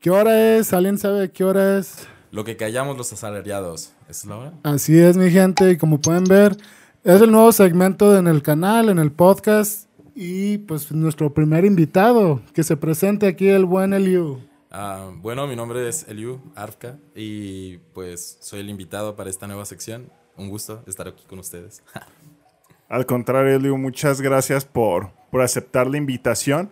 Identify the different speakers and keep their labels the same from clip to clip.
Speaker 1: ¿Qué hora es? ¿Alguien sabe qué hora es?
Speaker 2: Lo que callamos los asalariados. ¿Es la hora?
Speaker 1: Así es, mi gente, y como pueden ver, es el nuevo segmento en el canal, en el podcast, y pues nuestro primer invitado, que se presente aquí el buen Eliu.
Speaker 2: Ah, bueno, mi nombre es Eliu Arfka y pues soy el invitado para esta nueva sección. Un gusto estar aquí con ustedes.
Speaker 3: Al contrario, Eliu, muchas gracias por, por aceptar la invitación.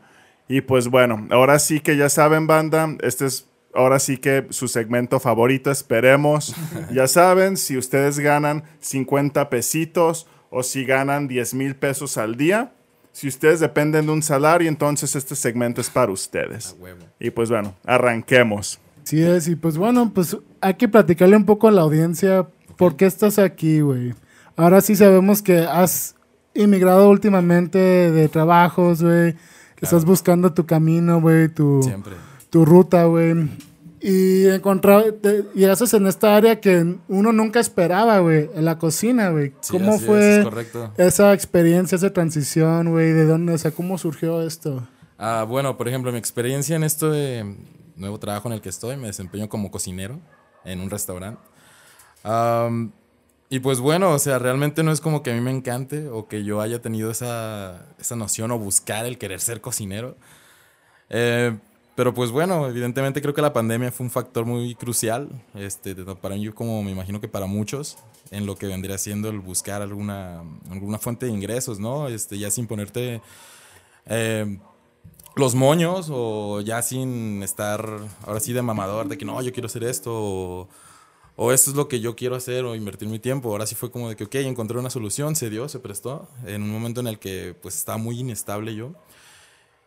Speaker 3: Y pues bueno, ahora sí que ya saben, banda, este es ahora sí que su segmento favorito, esperemos. ya saben, si ustedes ganan 50 pesitos o si ganan 10 mil pesos al día, si ustedes dependen de un salario, entonces este segmento es para ustedes. Y pues bueno, arranquemos.
Speaker 1: Sí es, y pues bueno, pues hay que platicarle un poco a la audiencia por qué estás aquí, güey. Ahora sí sabemos que has inmigrado últimamente de trabajos, güey estás buscando tu camino, güey, tu, tu ruta, güey. Y encontraste, y haces en esta área que uno nunca esperaba, güey, en la cocina, güey. ¿Cómo fue esa experiencia, esa transición, güey? ¿De dónde, o sea, cómo surgió esto?
Speaker 2: Ah, bueno, por ejemplo, mi experiencia en esto de nuevo trabajo en el que estoy, me desempeño como cocinero en un restaurante. Y pues bueno, o sea, realmente no es como que a mí me encante o que yo haya tenido esa, esa noción o buscar el querer ser cocinero. Eh, pero pues bueno, evidentemente creo que la pandemia fue un factor muy crucial, este, para mí como me imagino que para muchos, en lo que vendría siendo el buscar alguna, alguna fuente de ingresos, ¿no? Este, ya sin ponerte eh, los moños o ya sin estar ahora sí de mamador de que no, yo quiero hacer esto o o esto es lo que yo quiero hacer o invertir mi tiempo. Ahora sí fue como de que, ok, encontré una solución, se dio, se prestó, en un momento en el que pues estaba muy inestable yo.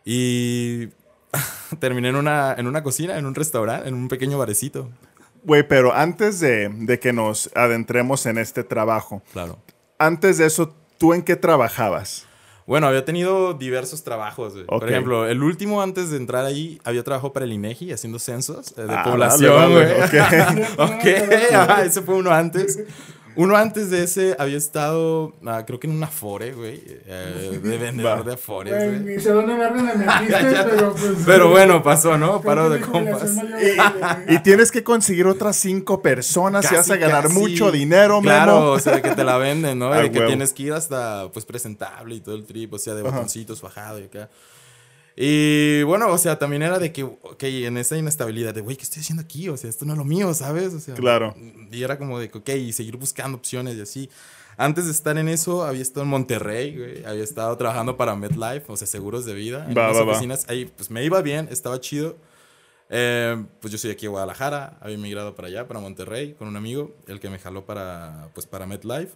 Speaker 2: Y terminé en una, en una cocina, en un restaurante, en un pequeño barecito.
Speaker 3: Güey, pero antes de, de, que nos adentremos en este trabajo,
Speaker 2: claro.
Speaker 3: antes de eso, ¿tú en qué trabajabas?
Speaker 2: Bueno, había tenido diversos trabajos. Por ejemplo, el último antes de entrar ahí, había trabajado para el INEGI haciendo censos eh, de ah, población, güey. ok, ese fue uno antes. Uno antes de ese había estado, ah, creo que en una Afore, güey. Eh, de vendedor de Afores, güey. pero pues. Pero bueno, pasó, ¿no? Paro de compas.
Speaker 3: Y, tienes que conseguir otras cinco personas y vas a ganar mucho dinero,
Speaker 2: Claro, o sea, que te la venden, ¿no? y que tienes que ir hasta, pues, presentable y todo el trip, o sea, de botoncitos bajado y acá. Y bueno, o sea, también era de que, ok, en esa inestabilidad de, güey, ¿qué estoy haciendo aquí? O sea, esto no es lo mío, ¿sabes? O sea,
Speaker 3: claro.
Speaker 2: Y era como de, ok, y seguir buscando opciones y así. Antes de estar en eso, había estado en Monterrey, güey. Había estado trabajando para MedLife, o sea, seguros de vida. En las oficinas. Ahí, pues me iba bien, estaba chido. Eh, pues yo soy aquí en Guadalajara, había emigrado para allá, para Monterrey, con un amigo, el que me jaló para, pues, para MedLife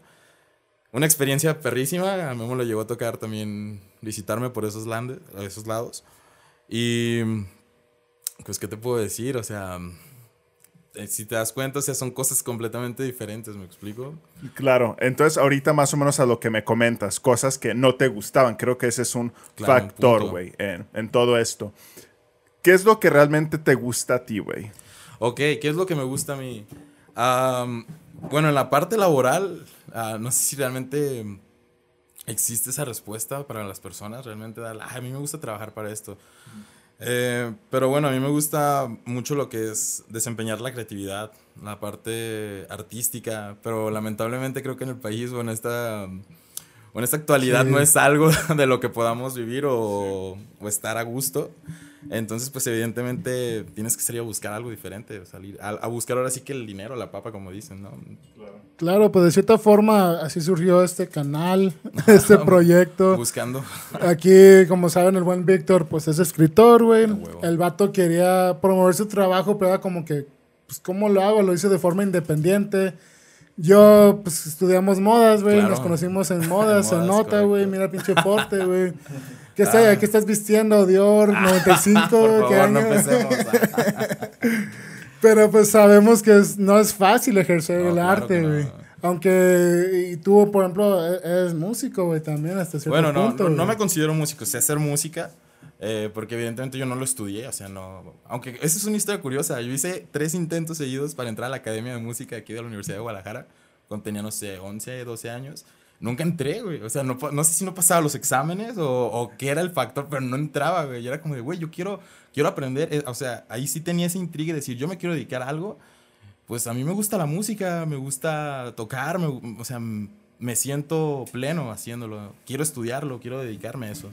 Speaker 2: una experiencia perrísima. A mí me lo llegó a tocar también visitarme por esos, landes, esos lados. Y pues, ¿qué te puedo decir? O sea, eh, si te das cuenta, o sea, son cosas completamente diferentes, ¿me explico?
Speaker 3: Claro, entonces ahorita más o menos a lo que me comentas, cosas que no te gustaban, creo que ese es un factor, güey, en, en, todo esto. ¿Qué es lo que realmente te gusta a ti, güey?
Speaker 2: Ok, ¿qué es lo que me gusta a mí? Bueno, en la parte laboral, Ah, no sé si realmente existe esa respuesta para las personas. Realmente, a mí me gusta trabajar para esto. Eh, pero bueno, a mí me gusta mucho lo que es desempeñar la creatividad, la parte artística, pero lamentablemente creo que en el país o en esta, o en esta actualidad no es algo de lo que podamos vivir o, o estar a gusto. Entonces, pues evidentemente tienes que salir a buscar algo diferente, salir a, buscar ahora sí que el dinero, la papa, como dicen, ¿no?
Speaker 1: Claro. pues de cierta forma así surgió este canal, este proyecto.
Speaker 2: Buscando.
Speaker 1: Aquí, como saben, el buen Víctor, pues es escritor, güey. El vato quería promover su trabajo, pero era como que, pues, ¿cómo lo hago? Lo hice de forma independiente. Yo, pues, estudiamos modas, güey. Nos conocimos en modas, en, nota, güey. Mira, pinche porte, güey. ¿Qué, está, ¿Qué estás vistiendo? Dior, 95, Por ¿qué año? Pero pues sabemos que no es fácil ejercer el arte, güey. Aunque y tú, por ejemplo, e, eres músico, güey, también hasta cierto
Speaker 2: bueno,
Speaker 1: no,
Speaker 2: Bueno, no, me considero músico, sé hacer música, eh, porque evidentemente yo no lo estudié, o sea, no... Aunque esa es una historia curiosa, yo hice tres intentos seguidos para entrar a la Academia de Música aquí de la Universidad de Guadalajara, cuando tenía, no sé, 11, 12 años. nunca entré, güey. O sea, no, no sé si no pasaba los exámenes o, o qué era el factor, pero no entraba, güey. Y era como de, güey, yo quiero, quiero aprender. Eh, O sea, ahí sí tenía esa intriga de decir, yo me quiero dedicar a algo. Pues a mí me gusta la música, me gusta tocar, me- o sea, me siento pleno haciéndolo. Quiero estudiarlo, quiero dedicarme a eso.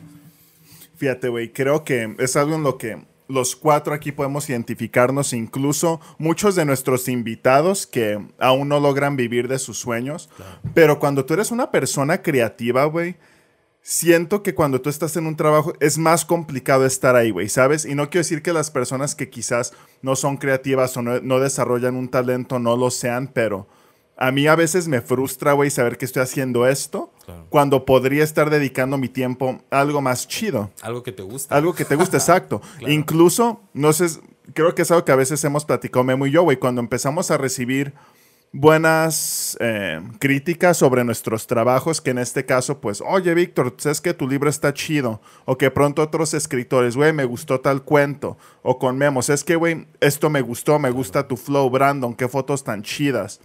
Speaker 3: Fíjate, güey, creo que es algo en lo que los cuatro aquí podemos identificarnos, incluso muchos de nuestros invitados que aún no logran vivir de sus sueños. Pero cuando tú eres una persona creativa, güey, siento que cuando tú estás en un trabajo es más complicado estar ahí, güey, ¿sabes? Y no quiero decir que las personas que quizás no son creativas o no, no desarrollan un talento no lo sean, pero a mí a veces me frustra, güey, saber que estoy haciendo esto
Speaker 2: Claro.
Speaker 3: cuando podría estar dedicando mi tiempo a algo más chido.
Speaker 2: Algo que te gusta.
Speaker 3: Algo que te guste, exacto.
Speaker 2: Claro.
Speaker 3: Incluso, no sé, creo que es algo que a veces hemos platicado Memo y yo, güey, cuando empezamos a recibir buenas eh, críticas sobre nuestros trabajos, que en este caso, pues, oye, Víctor, sabes que tu libro está chido, o que pronto otros escritores, güey, me gustó tal cuento, o con Memo, es que, güey, esto me gustó, me gusta tu flow, Brandon, qué fotos tan chidas.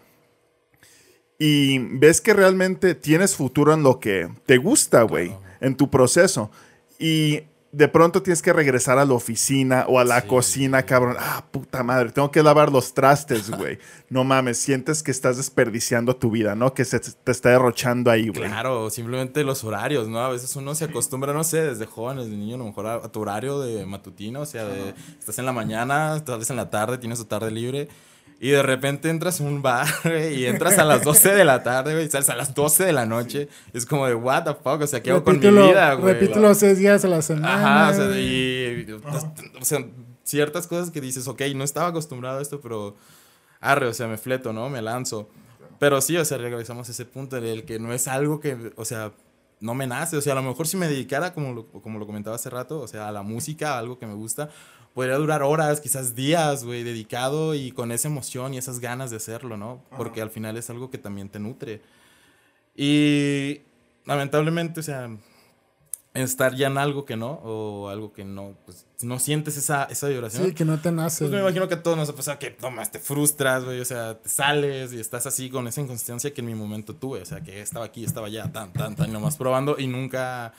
Speaker 3: Y ves que realmente tienes futuro en lo que te gusta, güey, en tu proceso. Y de pronto tienes que regresar a la oficina o a la
Speaker 2: Sí,
Speaker 3: cocina, cabrón. Ah, puta madre, tengo que lavar los trastes, güey. no mames, sientes que estás desperdiciando tu vida, ¿no? Que se te está derrochando ahí, güey.
Speaker 2: Claro, simplemente los horarios, ¿no? A veces uno se acostumbra, no sé, desde joven, desde niño, a lo mejor a, a tu horario de matutino, o sea, de, estás en la mañana, tal vez en la tarde, tienes tu tarde libre, y de repente entras a un bar, güey, y entras a las 12 de la tarde, güey, y sales a las 12 de la noche, es como de, what the fuck, o sea, ¿qué hago con mi vida, güey?
Speaker 1: Repítelo seis días a la semana.
Speaker 2: Ajá, o sea, y, o sea, ciertas cosas que dices, ok, no estaba acostumbrado a esto, pero arre, o sea, me fleto, ¿no? Me lanzo. Pero sí, o sea, regresamos a ese punto en el que no es algo que, o sea, no me nace. O sea, a lo mejor si me dedicara, como lo, como lo comentaba hace rato, o sea, a la música, a algo que me gusta, podría durar horas, quizás días, güey, dedicado y con esa emoción y esas ganas de hacerlo, ¿no? Porque al final es algo que también te nutre. Y lamentablemente, o sea, estar ya en algo que no, o algo que no, pues no sientes esa, esa vibración.
Speaker 1: Sí, que no te nace.
Speaker 2: Pues me imagino que a todos nos ha pasado que tomas, te frustras, güey, o sea, te sales y estás así con esa inconsistencia que en mi momento tuve, o sea, que estaba aquí, estaba allá, tan, tan, tan, nomás probando y nunca,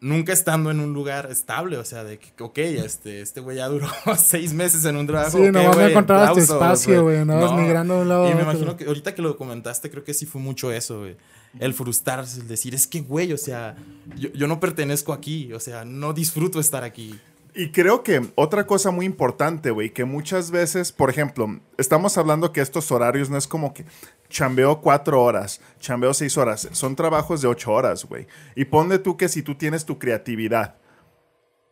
Speaker 2: nunca estando en un lugar estable, o sea, de que, ok, este, este güey ya duró seis meses en un trabajo.
Speaker 1: Sí,
Speaker 2: ok,
Speaker 1: nomás no
Speaker 2: güey,
Speaker 1: encontrabas tu espacio, güey, andabas migrando de un lado
Speaker 2: Y me imagino que ahorita que lo comentaste, creo que sí fue mucho eso, güey. El frustrarse, el decir, es que, güey, o sea, yo, yo no pertenezco aquí, o sea, no disfruto estar aquí.
Speaker 3: Y creo que otra cosa muy importante, güey, que muchas veces, por ejemplo, estamos hablando que estos horarios no es como que chambeo cuatro horas, chambeo seis horas, son trabajos de ocho horas, güey. Y ponle tú que si tú tienes tu creatividad,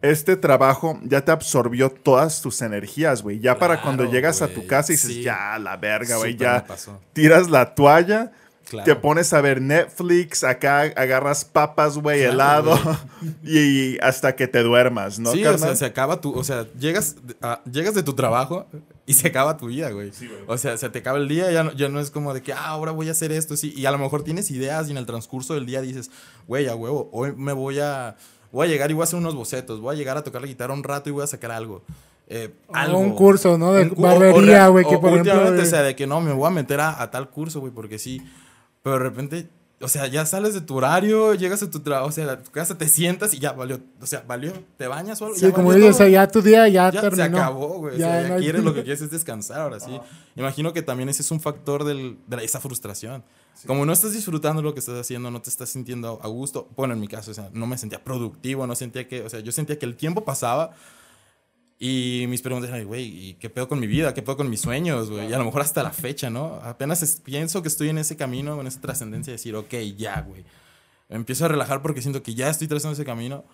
Speaker 3: este trabajo ya te absorbió todas tus energías, güey. Ya para cuando llegas a tu casa y dices,
Speaker 2: sí.
Speaker 3: ya, la verga, güey, ya tiras la toalla.
Speaker 2: Claro.
Speaker 3: Te pones a ver Netflix, acá agarras papas, güey,
Speaker 2: Claro,
Speaker 3: helado, y, hasta que te duermas, ¿no?
Speaker 2: sí, o sea, se acaba tu, o sea, llegas, a- llegas de tu trabajo y se acaba tu vida, güey. O sea, se te acaba el día, ya no, ya no es como de que, ah, ahora voy a hacer esto, sí. Y a lo mejor tienes ideas y en el transcurso del día dices, güey, a huevo, hoy me voy a, voy a llegar y voy a hacer unos bocetos, voy a llegar a tocar la guitarra un rato y voy a sacar algo. Eh,
Speaker 1: O
Speaker 2: algo.
Speaker 1: un curso, ¿no? De
Speaker 2: Un cu-
Speaker 1: barbería,
Speaker 2: o-
Speaker 1: güey, que
Speaker 2: o
Speaker 1: por ejemplo,
Speaker 2: últimamente,
Speaker 1: güey.
Speaker 2: o sea, de que no, me voy a meter a, a tal curso, güey, porque sí. Pero de repente, o sea, ya sales de tu horario, llegas a tu trabajo, o sea, a tu casa, te sientas y ya valió, o sea, valió, te bañas o algo.
Speaker 1: Sí,
Speaker 2: ya
Speaker 1: como dices, o sea, ya tu día ya,
Speaker 2: Ya
Speaker 1: terminó.
Speaker 2: se acabó, güey. o
Speaker 1: Ya
Speaker 2: sea, ya
Speaker 1: no hay-
Speaker 2: quieres lo que quieres es descansar ahora sí. Imagino que también ese es un factor del, de la- esa frustración. Como no estás disfrutando lo que estás haciendo, no te estás sintiendo a gusto. Bueno, en mi caso, o sea, no me sentía productivo, no sentía que, o sea, yo sentía que el tiempo pasaba y mis preguntas eran, güey, ¿y qué pedo con mi vida? ¿Qué pedo con mis sueños, güey? Y a lo mejor hasta la fecha, ¿no? Apenas es- pienso que estoy en ese camino, en esa trascendencia de decir, ok, ya, güey. Empiezo a relajar porque siento que ya estoy trazando ese camino,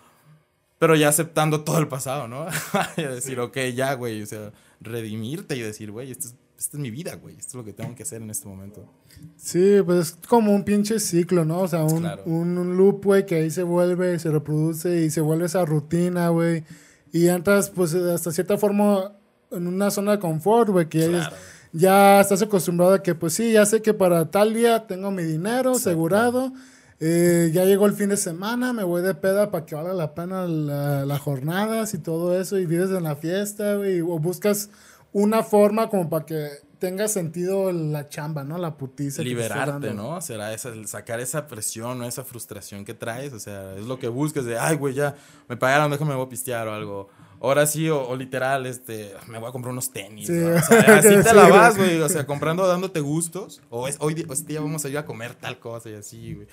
Speaker 2: pero ya aceptando todo el pasado, ¿no? y decir, ok, ya, güey, o sea, redimirte y decir, güey, esto es, esta es mi vida, güey, esto es lo que tengo que hacer en este momento.
Speaker 1: Sí, pues es como un pinche ciclo, ¿no? O sea, un,
Speaker 2: Claro.
Speaker 1: un loop, güey, que ahí se vuelve, se reproduce y se vuelve esa rutina, güey. Y entras, pues, hasta cierta forma en una zona de confort, güey, que ya dices-
Speaker 2: Claro.
Speaker 1: ya estás acostumbrado a que, pues sí, ya sé que para tal día tengo mi dinero asegurado. eh, ya llegó el fin de semana, me voy de peda para que valga la pena la- las jornadas y todo eso, y vives en la fiesta, güey, o buscas una forma como para que tenga sentido la chamba, ¿no? La putiza.
Speaker 2: liberarte. ¿no? Será esa, sacar esa presión o esa frustración que traes, o sea, es lo que buscas de, ay, güey, ya me pagaron, déjame me voy a pistear o algo. Ahora sí, o, o literal, este, me voy a comprar unos tenis.
Speaker 1: Sí.
Speaker 2: ¿no? O sea, así te la vas, güey, o sea, comprando, dándote gustos, o es, hoy, este día vamos a ir a comer tal cosa y así, güey.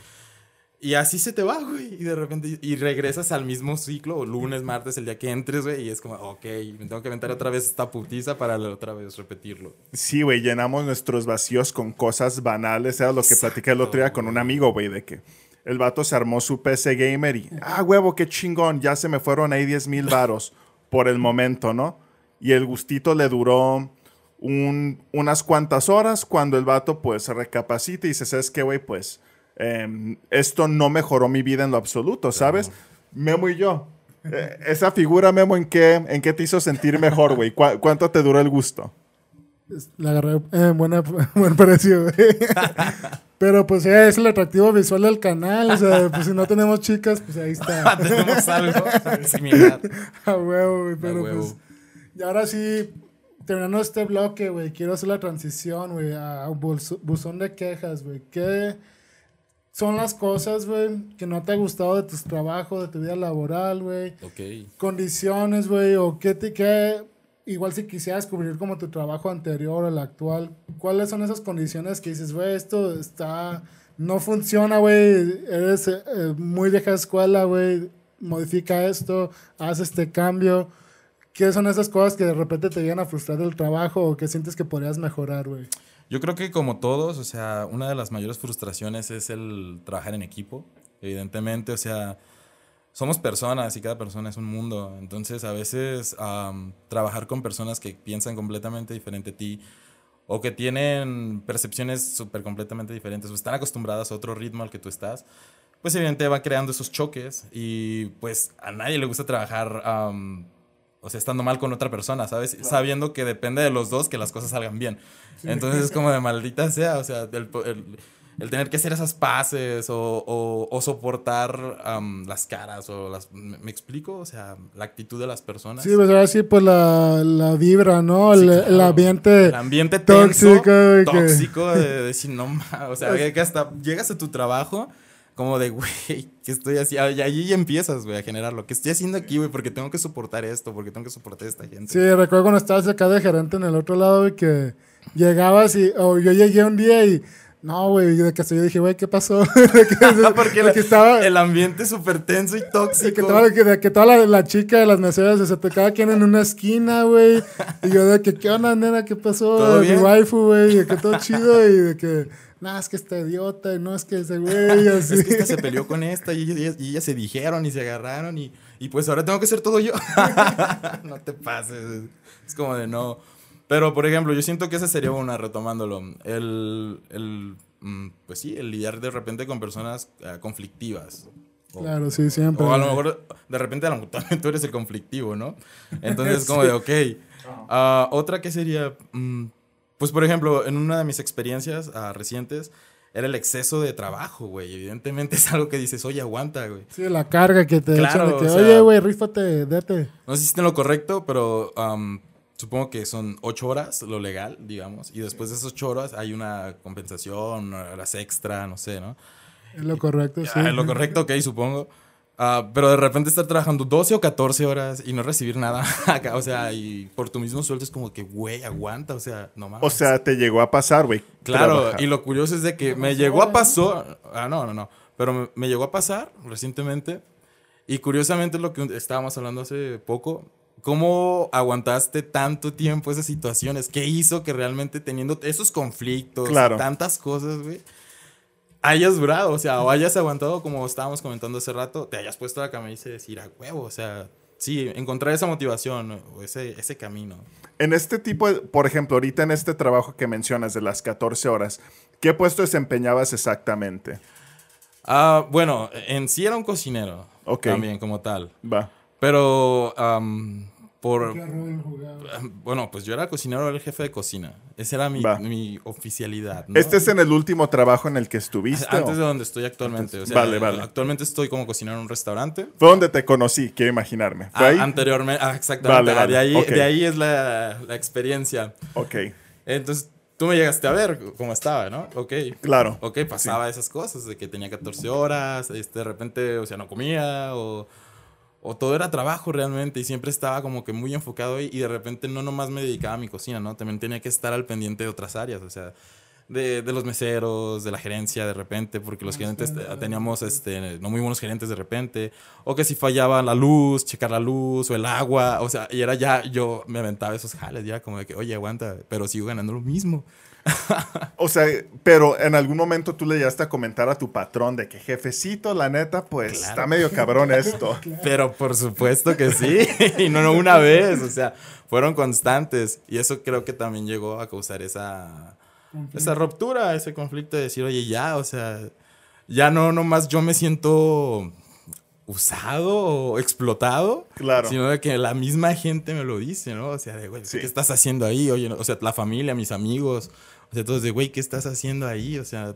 Speaker 2: Y así se te va, güey. Y de repente, y regresas al mismo ciclo, lunes, martes, el día que entres, güey. Y es como, ok, me tengo que aventar otra vez esta putiza para otra vez repetirlo.
Speaker 3: Sí, güey, llenamos nuestros vacíos con cosas banales. Era lo que platicé el otro día con un amigo, güey, de que el vato se armó su PC gamer y, ah, huevo, qué chingón, ya se me fueron ahí 10 mil varos por el momento, ¿no? Y el gustito le duró un- unas cuantas horas cuando el vato, pues, recapacita y dice, ¿sabes qué, güey? Pues, em, esto no mejoró mi vida en lo absoluto, ¿sabes? Memo y yo. eh, esa figura, Memo, ¿en qué, ¿en qué te hizo sentir mejor, güey? ¿Cu- ¿Cuánto te duró el gusto?
Speaker 1: La agarré eh, buena, buen precio, güey. Pero pues eh, es el atractivo visual del canal. O sea, pues si no tenemos chicas, pues ahí está.
Speaker 2: Tenemos algo similar.
Speaker 1: A huevo, güey. Pero
Speaker 2: huevo.
Speaker 1: pues. Y ahora sí, terminando este bloque, güey, quiero hacer la transición, güey, a un buzón de quejas, güey. ¿Qué son las cosas, güey, que no te ha gustado de tus trabajos, de tu vida laboral, güey?
Speaker 2: Ok.
Speaker 1: Condiciones, güey, o qué te qué igual si quisieras cubrir como tu trabajo anterior o el actual, ¿cuáles son esas condiciones que dices, güey, esto está no funciona, güey, eres eh, muy vieja escuela, güey, modifica esto, haz este cambio? ¿Qué son esas cosas que de repente te llegan a frustrar del trabajo o que sientes que podrías mejorar, güey?
Speaker 2: Yo creo que como todos, o sea, una de las mayores frustraciones es el trabajar en equipo, evidentemente, o sea, somos personas y cada persona es un mundo, entonces a veces am, trabajar con personas que piensan completamente diferente a ti o que tienen percepciones súper completamente diferentes o están acostumbradas a otro ritmo al que tú estás, pues evidentemente va creando esos choques y pues a nadie le gusta trabajar, am, o sea, estando mal con otra persona, ¿sabes? Sabiendo que depende de los dos que las cosas salgan bien. Entonces es como de maldita sea, o sea, el, el- el tener que hacer esas paces o, o- o soportar am, las caras o las... ¿Me, me explico? O sea, la actitud de las personas.
Speaker 1: Sí, pues ahora sí, pues la, la vibra, ¿no?
Speaker 2: Sí,
Speaker 1: el,
Speaker 2: claro.
Speaker 1: el ambiente.
Speaker 2: El ambiente tenso,
Speaker 1: tóxico, que-
Speaker 2: tóxico de decir, no, ma", o sea, que hasta llegas a tu trabajo como de, güey, ¿qué estoy haciendo? Y allí empiezas, güey, a generar lo que estoy haciendo aquí, güey, porque tengo que soportar esto, porque tengo que soportar a esta gente.
Speaker 1: Sí, recuerdo cuando estabas acá de gerente en el otro lado, güey, que llegabas y, o yo llegué un día y, no, güey, de que yo dije, güey, ¿qué pasó? de que,
Speaker 2: porque
Speaker 1: de
Speaker 2: la-
Speaker 1: que estaba,
Speaker 2: el ambiente súper tenso y
Speaker 1: de que
Speaker 2: tóxico.
Speaker 1: toda, de que, que toda la, la chica de las meseras, o sea, te- cada quien en una esquina, güey, y yo de que, ¿qué onda, nena? ¿Qué pasó?
Speaker 2: ¿Todo
Speaker 1: Mi waifu, güey, de que todo chido, y de que, nah, es que está idiota, no, es que ese güey, así.
Speaker 2: Es que esta se peleó con esta y ellas, y ellas se dijeron y se agarraron y, y pues ahora tengo que ser todo yo. no te pases. Es como de no. Pero, por ejemplo, yo siento que esa sería una, retomándolo. El, el mm, pues sí, el lidiar de repente con personas eh, conflictivas. O,
Speaker 1: Claro, sí, siempre.
Speaker 2: o a lo mejor, de repente, a lo mejor también tú eres el conflictivo, ¿no? Entonces, como de, ok. Ah, otra que sería, mm, pues, por ejemplo, en una de mis experiencias ah, recientes, era el exceso de trabajo, güey. Evidentemente es algo que dices, oye, aguanta, güey.
Speaker 1: Sí, la carga que te
Speaker 2: Claro,
Speaker 1: echan de que,
Speaker 2: o sea-
Speaker 1: oye, güey, rífate, date.
Speaker 2: No sé si en lo correcto, pero supongo que son ocho horas lo legal, digamos. Y después de esas ocho horas hay una compensación, horas extra, no sé, ¿no?
Speaker 1: Es lo correcto, sí.
Speaker 2: Ah, lo correcto, ok, supongo. Ah, pero de repente estar trabajando 12 o 14 horas y no recibir nada acá, o sea, y por tu mismo sueldo es como que, güey, aguanta, o sea, no mames.
Speaker 3: O sea, te llegó a pasar, güey.
Speaker 2: Claro,
Speaker 3: trabajar.
Speaker 2: y lo curioso es de que me llegó a pasar, ah, no, no, no, pero me, me llegó a pasar recientemente y curiosamente lo que estábamos hablando hace poco, ¿cómo aguantaste tanto tiempo esas situaciones? ¿Qué hizo que realmente teniendo esos conflictos,
Speaker 3: Claro.
Speaker 2: tantas cosas, güey, hayas durado? O sea, o hayas aguantado como estábamos comentando hace rato, te hayas puesto la camisa y decir, a huevo, o sea, sí, encontrar esa motivación o ese, ese camino.
Speaker 3: En este tipo, de- por ejemplo, ahorita en este trabajo que mencionas de las 14 horas, ¿qué puesto desempeñabas exactamente?
Speaker 2: Ah, bueno, en sí era un cocinero.
Speaker 3: Ok.
Speaker 2: También como tal.
Speaker 3: Va.
Speaker 2: Pero por...
Speaker 1: ¿Qué rol jugaba?
Speaker 2: Bueno, pues yo era cocinero, era el jefe de cocina. Esa era mi, mi oficialidad. ¿no?
Speaker 3: ¿Este es en el último trabajo en el que estuviste?
Speaker 2: Antes
Speaker 3: o?
Speaker 2: de donde estoy actualmente. O sea,
Speaker 3: Vale, vale.
Speaker 2: Actualmente estoy como cocinero en un restaurante.
Speaker 3: Fue donde te conocí, quiero imaginarme. ¿Fue
Speaker 2: Ah,
Speaker 3: ahí?
Speaker 2: anteriormente, ah, exactamente.
Speaker 3: Vale, vale,
Speaker 2: De, ahí, de ahí es la, la experiencia.
Speaker 3: Ok.
Speaker 2: Entonces, tú me llegaste a ver cómo estaba, ¿no? Ok.
Speaker 3: Claro.
Speaker 2: Ok, pasaba esas cosas, de que tenía 14 horas, este, de repente, o sea, no comía, o, o todo era trabajo realmente, y siempre estaba como que muy enfocado y de repente no nomás me dedicaba a mi cocina, ¿no? También tenía que estar al pendiente de otras áreas, o sea, de, de los meseros, de la gerencia de repente, porque los gerentes eh, teníamos este, no muy buenos gerentes de repente, o que si fallaba la luz, checar la luz o el agua, o sea, y era ya, yo me aventaba esos jales, ya como de que, oye, aguanta, pero sigo ganando lo mismo.
Speaker 3: O sea, pero en algún momento tú le llegaste a comentar a tu patrón de que jefecito, la neta, pues
Speaker 2: Claro.
Speaker 3: está medio cabrón esto.
Speaker 2: Pero por supuesto que sí, y no, no una vez, o sea, fueron constantes, y eso creo que también llegó a causar esa, esa ruptura, ese conflicto de decir, oye, ya, o sea, ya no nomás yo me siento usado o explotado,
Speaker 3: Claro.
Speaker 2: sino de que la misma gente me lo dice, ¿no? O sea, de, güey,
Speaker 3: Sí.
Speaker 2: ¿qué estás haciendo ahí? Oye, no- o sea, la familia, mis amigos, o sea, de, güey, ¿qué estás haciendo ahí? O sea,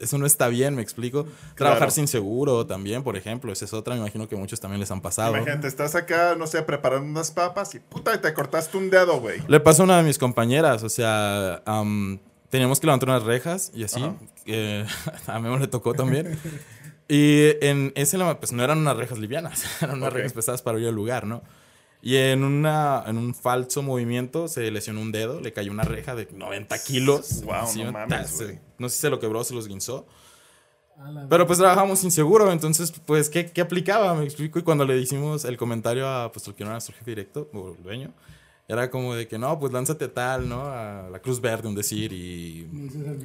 Speaker 2: eso no está bien, me explico. Trabajar sin seguro también, por ejemplo, esa es otra, me imagino que muchos también les han pasado.
Speaker 3: Imagínate, estás acá, no sé, preparando unas papas y puta, y te cortaste un dedo, güey.
Speaker 2: Le pasó a una de mis compañeras, o sea, am, teníamos que levantar unas rejas y así. que a Memo le tocó también. y en ese, pues no eran unas rejas livianas, eran unas rejas pesadas para ir al lugar, ¿no? Y en, una, en un falso movimiento se lesionó un dedo, le cayó una reja de 90 kilos. Sí,
Speaker 3: no mames,
Speaker 2: se-
Speaker 3: güey.
Speaker 2: no sé si se lo quebró, se los guinzó. Pero pues trabajamos sin seguro, entonces, pues, ¿qué, qué aplicaba? Me explico. Y cuando le hicimos el comentario a, pues, el que no era nuestro jefe directo, o el dueño, era como de que, no, pues, lánzate a tal, ¿no? A la Cruz Verde, un decir, y...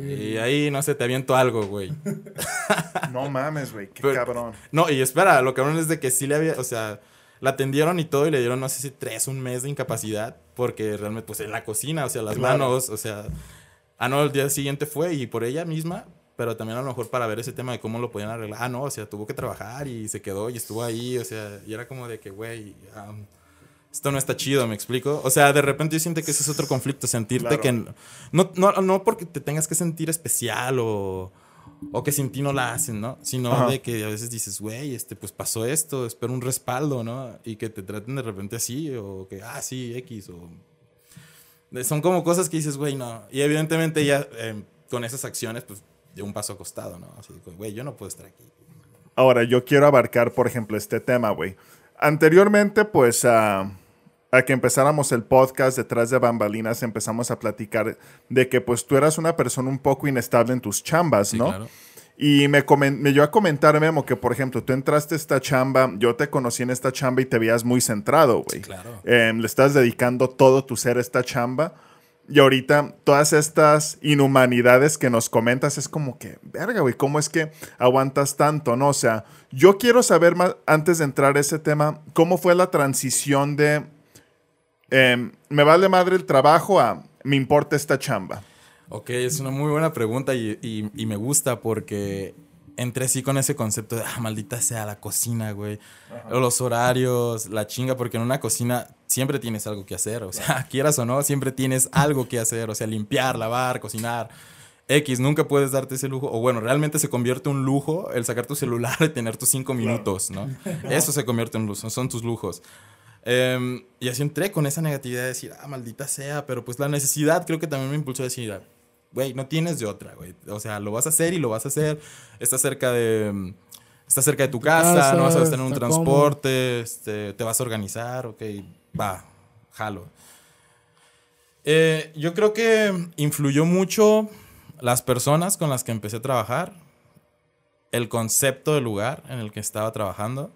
Speaker 2: Y ahí, no sé, te aviento algo, güey.
Speaker 3: No mames, güey, qué
Speaker 2: Pero-
Speaker 3: cabrón.
Speaker 2: No, y espera, lo cabrón es de que sí le había, o sea, la atendieron y todo y le dieron, no sé si tres, un mes de incapacidad, porque realmente, pues en la cocina, o sea, las
Speaker 3: Claro.
Speaker 2: manos, o sea, ah, no, el día siguiente fue y por ella misma, pero también a lo mejor para ver ese tema de cómo lo podían arreglar. Ah, no, o sea, tuvo que trabajar y se quedó y estuvo ahí, o sea, y era como de que, güey, am, esto no está chido, me explico. O sea, de repente yo siento que ese es otro conflicto, sentirte
Speaker 3: Claro.
Speaker 2: que no, no, no porque te tengas que sentir especial o, o que sin ti no la hacen, ¿no? Sino
Speaker 3: Ajá.
Speaker 2: de que a veces dices, güey, este, pues pasó esto, espero un respaldo, ¿no? Y que te traten de repente así, o que, ah, sí, X, o... Son como cosas que dices, güey, no. Y evidentemente ya eh, con esas acciones, pues, de un paso acostado, ¿no? Así, güey, yo no puedo estar aquí.
Speaker 3: Ahora, yo quiero abarcar, por ejemplo, este tema, güey. Anteriormente, pues, a, a que empezáramos el podcast detrás de bambalinas, empezamos a platicar de que, pues, tú eras una persona un poco inestable en tus chambas,
Speaker 2: Sí,
Speaker 3: ¿no?
Speaker 2: claro.
Speaker 3: Y me, me dio a comentar, Memo, que, por ejemplo, tú entraste a esta chamba, yo te conocí en esta chamba y te veías muy centrado, güey.
Speaker 2: claro.
Speaker 3: Em, le estás dedicando todo tu ser a esta chamba. Y ahorita todas estas inhumanidades que nos comentas es como que, verga, güey, ¿cómo es que aguantas tanto, no? O sea, yo quiero saber más, antes de entrar a ese tema, ¿cómo fue la transición de em, me vale madre el trabajo a me importa esta chamba?
Speaker 2: Ok, es una muy buena pregunta y, y- y me gusta porque entré así con ese concepto de, ah, maldita sea la cocina, güey. O Los horarios, la chinga, porque en una cocina siempre tienes algo que hacer. O sea, quieras o no, siempre tienes algo que hacer. O sea, limpiar, lavar, cocinar. X, nunca puedes darte ese lujo. O bueno, realmente se convierte en un lujo el sacar tu celular y tener tus cinco minutos, ¿no? Eso se convierte en lujo, son tus lujos. Em, y así entré con esa negatividad de decir, ah, maldita sea, pero pues la necesidad creo que también me impulsó a decir, ah, güey, no tienes de otra, güey. O sea, lo vas a hacer y lo vas a hacer. Está cerca de, mm, está cerca de tu casa,
Speaker 1: casa,
Speaker 2: no vas a tener un
Speaker 1: está
Speaker 2: transporte, este, te vas a organizar, ok, va, jalo. Eh, yo creo que influyó mucho las personas con las que empecé a trabajar, el concepto del lugar en el que estaba trabajando.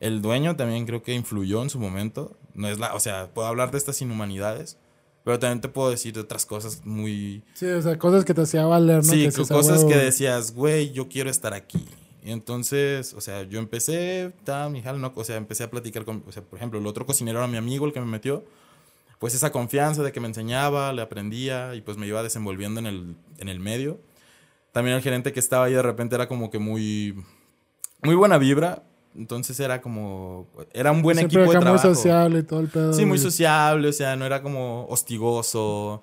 Speaker 2: El dueño también creo que influyó en su momento. No es la, o sea, puedo hablar de estas inhumanidades, pero también te puedo decir de otras cosas muy...
Speaker 1: Sí, o sea, cosas que te hacía valer, ¿no?
Speaker 2: sí,
Speaker 1: Que
Speaker 2: co-
Speaker 1: dices, "A
Speaker 2: cosas
Speaker 1: huevo".
Speaker 2: que decías, güey, yo quiero estar aquí. Y entonces, o sea, yo empecé, ta, mi jale, no, o sea, empecé a platicar con, o sea, por ejemplo, el otro cocinero era mi amigo, el que me metió. Pues esa confianza de que me enseñaba, le aprendía y pues me iba desenvolviendo en el, en el medio. También el gerente que estaba ahí de repente era como que muy, muy buena vibra. Entonces era como, era un buen
Speaker 1: Siempre
Speaker 2: equipo de
Speaker 1: acá muy
Speaker 2: trabajo.
Speaker 1: sociable y todo el pedo.
Speaker 2: Sí, muy sociable, o sea, no era como hostigoso.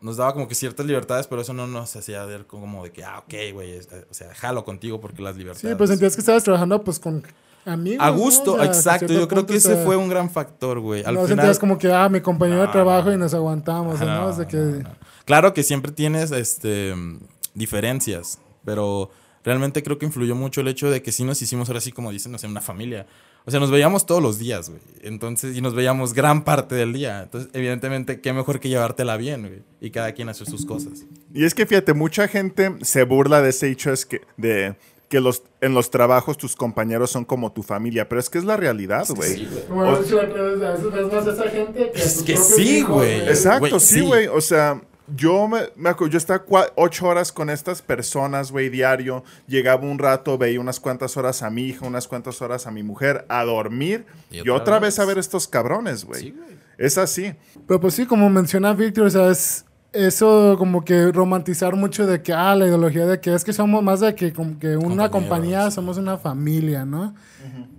Speaker 2: nos daba como que ciertas libertades, pero eso no nos hacía ver como de que, ah, ok, güey, es- o sea, jalo contigo porque las libertades.
Speaker 1: Sí, pues sentías que estabas trabajando pues con amigos.
Speaker 2: A
Speaker 1: ¿no?
Speaker 2: gusto,
Speaker 1: O sea, hasta
Speaker 2: exacto. Yo creo que ese
Speaker 1: sea,
Speaker 2: fue un gran factor, güey. Al
Speaker 1: no
Speaker 2: final.
Speaker 1: sentías como que, ah, mi compañero de trabajo y nos aguantamos,
Speaker 2: No.
Speaker 1: O sea que...
Speaker 2: Claro que siempre tienes este diferencias, pero realmente creo que influyó mucho el hecho de que sí nos hicimos ahora sí, como dicen, no sé, una familia. O sea, nos veíamos todos los días, güey. Entonces, y nos veíamos gran parte del día. Entonces, evidentemente, qué mejor que llevártela bien, güey. Y cada quien hacer sus cosas.
Speaker 3: Y es que fíjate, mucha gente se burla de ese hecho es que, de que los, en los trabajos tus compañeros son como tu familia, pero es que es la realidad, güey.
Speaker 2: Sí.
Speaker 1: Bueno, más esa gente que
Speaker 2: Es
Speaker 1: tus
Speaker 2: que sí, güey.
Speaker 3: Exacto, sí. güey. O sea, yo me, me acuerdo, yo estaba cua- ocho horas con estas personas, güey, diario. Llegaba un rato, veía unas cuantas horas a mi hija, unas cuantas horas a mi mujer, a dormir.
Speaker 2: Y
Speaker 3: Y
Speaker 2: otra vez.
Speaker 3: vez a ver estos cabrones, güey.
Speaker 2: Sí, güey.
Speaker 3: es así.
Speaker 1: Pero pues sí, como menciona Víctor, o sea, es eso como que romantizar mucho de que, ah, la ideología de que es que somos más de que como que una
Speaker 2: Compañeros.
Speaker 1: compañía, somos una familia, ¿no?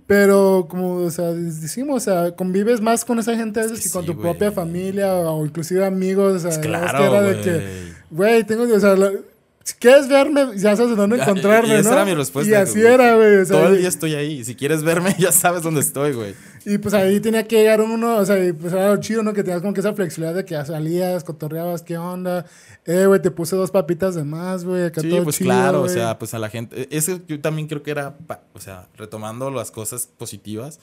Speaker 1: Pero como, o sea, decimos, o sea, convives más con esa gente a veces
Speaker 2: que
Speaker 1: que con
Speaker 2: sí,
Speaker 1: tu propia familia o inclusive amigos, o sea, es
Speaker 2: claro,
Speaker 1: que era de
Speaker 2: güey.
Speaker 1: que, güey, tengo, o sea, la- si quieres verme, ya sabes dónde
Speaker 2: Ya,
Speaker 1: encontrarme,
Speaker 2: y esa
Speaker 1: ¿no?
Speaker 2: era mi respuesta,
Speaker 1: Y así
Speaker 2: güey.
Speaker 1: era, güey, o sea,
Speaker 2: Todo el día estoy ahí. Si quieres verme, ya sabes dónde estoy, güey.
Speaker 1: Y pues ahí tenía que llegar uno, o sea, y pues era lo chido, ¿no? Que tenías como que esa flexibilidad de que salías, cotorreabas, ¿qué onda? Eh, güey, te puse dos papitas de más, güey,
Speaker 2: Sí,
Speaker 1: todo
Speaker 2: pues
Speaker 1: chido,
Speaker 2: claro, o
Speaker 1: güey.
Speaker 2: sea, pues a la gente. Eso yo también creo que era, o sea, retomando las cosas positivas.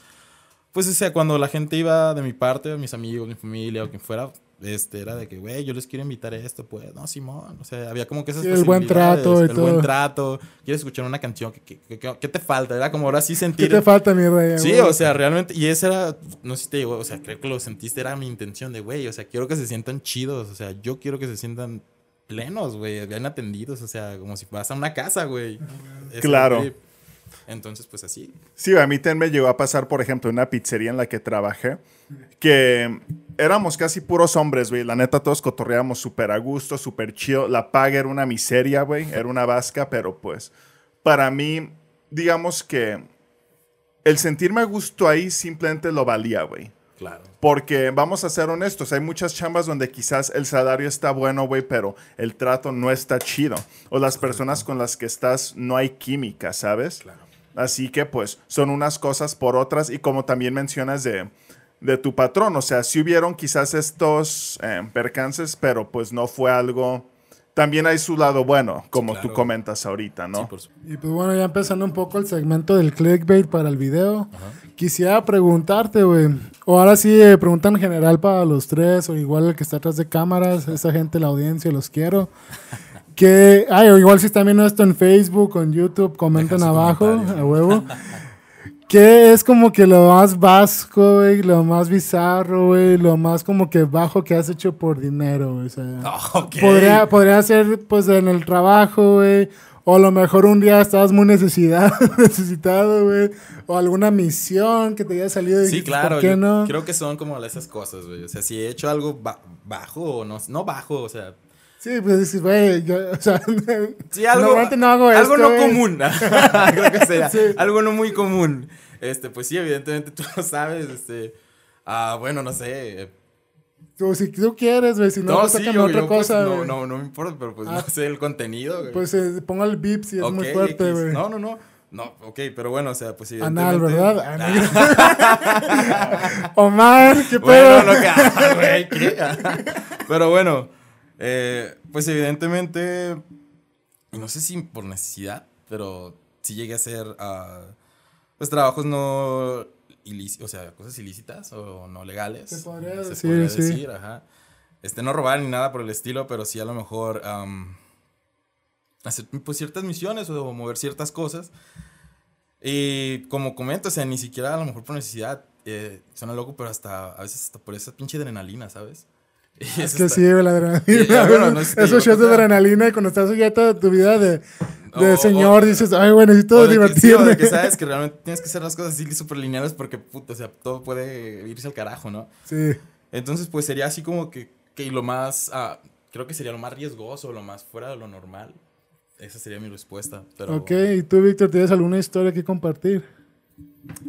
Speaker 2: Pues, o sea, cuando la gente iba de mi parte, mis amigos, mi familia o quien fuera, este, era de que, güey, yo les quiero invitar a esto, pues, no, Simón. O sea, había como que esas
Speaker 1: Sí, el buen trato y
Speaker 2: el buen trato. ¿Quieres escuchar una canción? ¿Qué, qué- qué- qué te falta? Era como ahora sí
Speaker 1: ¿Qué
Speaker 2: sentir.
Speaker 1: te falta, mi rey?
Speaker 2: Sí,
Speaker 1: güey?
Speaker 2: o sea, realmente, y esa era, no sé si te digo, o sea, creo que lo sentiste, era mi intención de, güey, o sea, quiero que se sientan chidos, o sea, yo quiero que se sientan plenos, güey, bien atendidos, o sea, como si vas a una casa, güey.
Speaker 3: Claro.
Speaker 2: trip. Entonces, pues así.
Speaker 3: Sí, a mí también me llegó a pasar, por ejemplo, en una pizzería en la que trabajé, que éramos casi puros hombres, güey. La neta, todos cotorreábamos súper a gusto, súper chido. La paga era una miseria, güey. Era una vasca, pero pues, para mí, digamos que el sentirme a gusto ahí simplemente lo valía, güey.
Speaker 2: Claro.
Speaker 3: Porque vamos a ser honestos, hay muchas chambas donde quizás el salario está bueno, güey, pero el trato no está chido. O las personas con las que estás no hay química, ¿sabes?
Speaker 2: Claro.
Speaker 3: Así que pues son unas cosas por otras y como también mencionas de, de tu patrón, o sea, si hubieron quizás estos eh, percances, pero pues no fue algo... También hay su lado bueno, como tú comentas ahorita, ¿no?
Speaker 2: Sí,
Speaker 1: Y pues bueno, ya empezando un poco el segmento del clickbait para el video. Quisiera preguntarte, güey. O ahora sí, eh, pregunta en general para los tres, o igual el que está atrás de cámaras, esa gente, la audiencia, los quiero. Que, ay, o igual si están viendo esto en Facebook o en YouTube, comenten abajo, a huevo. ¿Qué es como que lo más vasco, güey? Lo más bizarro, güey? Lo más como que bajo que has hecho por dinero, güey. O sea,
Speaker 2: Ah, ok.
Speaker 1: podría, podría ser pues en el trabajo, güey. O a lo mejor un día estabas muy necesidad, necesitado, güey. O alguna misión que te haya salido y
Speaker 2: Sí,
Speaker 1: dijiste,
Speaker 2: claro.
Speaker 1: ¿por qué no?
Speaker 2: Creo que son como esas cosas, güey. O sea, si he hecho algo ba- bajo o no, no bajo, o sea,
Speaker 1: Sí, pues dices, güey, yo, o sea,
Speaker 2: Sí, algo,
Speaker 1: no hago
Speaker 2: algo
Speaker 1: esto,
Speaker 2: no común. Creo que sería.
Speaker 1: Sí.
Speaker 2: Algo no muy común. Este, pues sí, evidentemente tú lo sabes. Este, ah, bueno, no sé.
Speaker 1: O si tú quieres, güey, si no,
Speaker 2: No,
Speaker 1: pues
Speaker 2: sí,
Speaker 1: sácame
Speaker 2: yo,
Speaker 1: otra
Speaker 2: yo, pues,
Speaker 1: cosa,
Speaker 2: no, no, no me importa, pero pues
Speaker 1: Ah.
Speaker 2: no sé el contenido, güey.
Speaker 1: Pues eh, ponga el beep si es muy fuerte, güey.
Speaker 2: No, no, no. No, ok, pero bueno, o sea, pues sí.
Speaker 1: Anal, ¿verdad?
Speaker 2: Ah,
Speaker 1: Omar, qué pedo.
Speaker 2: bueno, no que. ah, pero bueno, eh, pues evidentemente. No sé si por necesidad, pero sí llegué a hacer. ah, pues trabajos no ilícitos, o sea, cosas ilícitas o no legales.
Speaker 1: Se podría
Speaker 2: se
Speaker 1: decir,
Speaker 2: podría
Speaker 1: sí.
Speaker 2: decir, ajá. Este, no robar ni nada por el estilo, pero sí a lo mejor am, hacer pues, ciertas misiones o mover ciertas cosas. Y como comento, o sea, ni siquiera a lo mejor por necesidad, eh, suena loco, pero hasta a veces hasta por esa pinche adrenalina, ¿sabes?
Speaker 1: Es que
Speaker 2: está-
Speaker 1: sí, la adrenalina.
Speaker 2: Bueno, no
Speaker 1: Esos shows de adrenalina y cuando estás ya toda tu vida de, de
Speaker 2: O-
Speaker 1: señor,
Speaker 2: o-
Speaker 1: dices, ay, güey, necesito
Speaker 2: o de que, sí, o
Speaker 1: divertirme.
Speaker 2: de que sabes que realmente tienes que hacer las cosas así súper lineales porque, puta, o sea, todo puede irse al carajo, ¿no?
Speaker 1: Sí.
Speaker 2: Entonces, pues sería así como que, que lo más, ah, creo que sería lo más riesgoso, lo más fuera de lo normal. Esa sería mi respuesta. Pero,
Speaker 1: Ok, ¿y tú, Víctor, tienes alguna historia que compartir?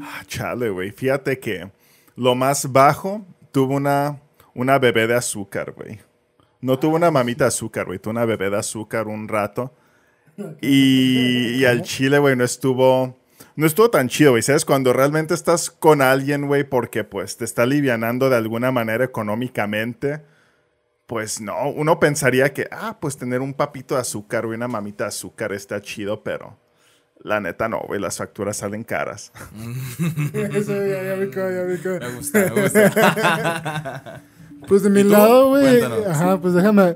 Speaker 3: Ah, chale, güey. Fíjate que lo más bajo tuvo una, una bebé de azúcar, güey. No tuvo una mamita de azúcar, güey. Tuvo una bebé de azúcar un rato. Y, y al chile, güey, no estuvo, no estuvo tan chido, güey. ¿Sabes? Cuando realmente estás con alguien, güey, porque pues te está alivianando de alguna manera económicamente, pues no, uno pensaría que, ah, pues tener un papito de azúcar o una mamita de azúcar está chido, pero la neta no, güey, las facturas salen caras.
Speaker 1: Eso, ya, ya me ya me.
Speaker 2: Me gusta, me gusta.
Speaker 1: Pues de mi lado, güey. Ajá, pues déjame.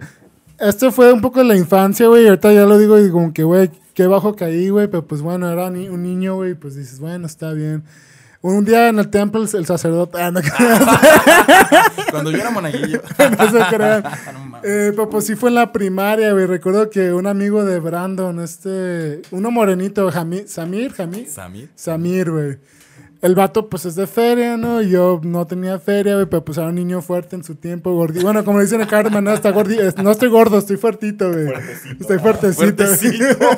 Speaker 1: Esto fue un poco la infancia, güey. Ahorita ya lo digo y como que, güey, qué bajo caí, güey. Pero pues bueno, era ni- un niño, güey. Pues dices, bueno, está bien. Un día en el templo, el, sacerdote. Ah, no,
Speaker 2: Cuando yo era monaguillo.
Speaker 1: no se crean.
Speaker 2: No.
Speaker 1: Eh, pero pues sí fue en la primaria, güey. Recuerdo que un amigo de Brandon, este. Uno morenito, Jami- Samir, Jamir.
Speaker 2: Samir.
Speaker 1: Samir, güey. El vato, pues, es de feria, ¿no? Y yo no tenía feria, güey, pero pues era un niño fuerte en su tiempo, gordito. Bueno, como dicen acá, hermano, está gordi- es- no estoy gordo, estoy fuertito, güey. Estoy fuertecito.
Speaker 2: Fuertecito.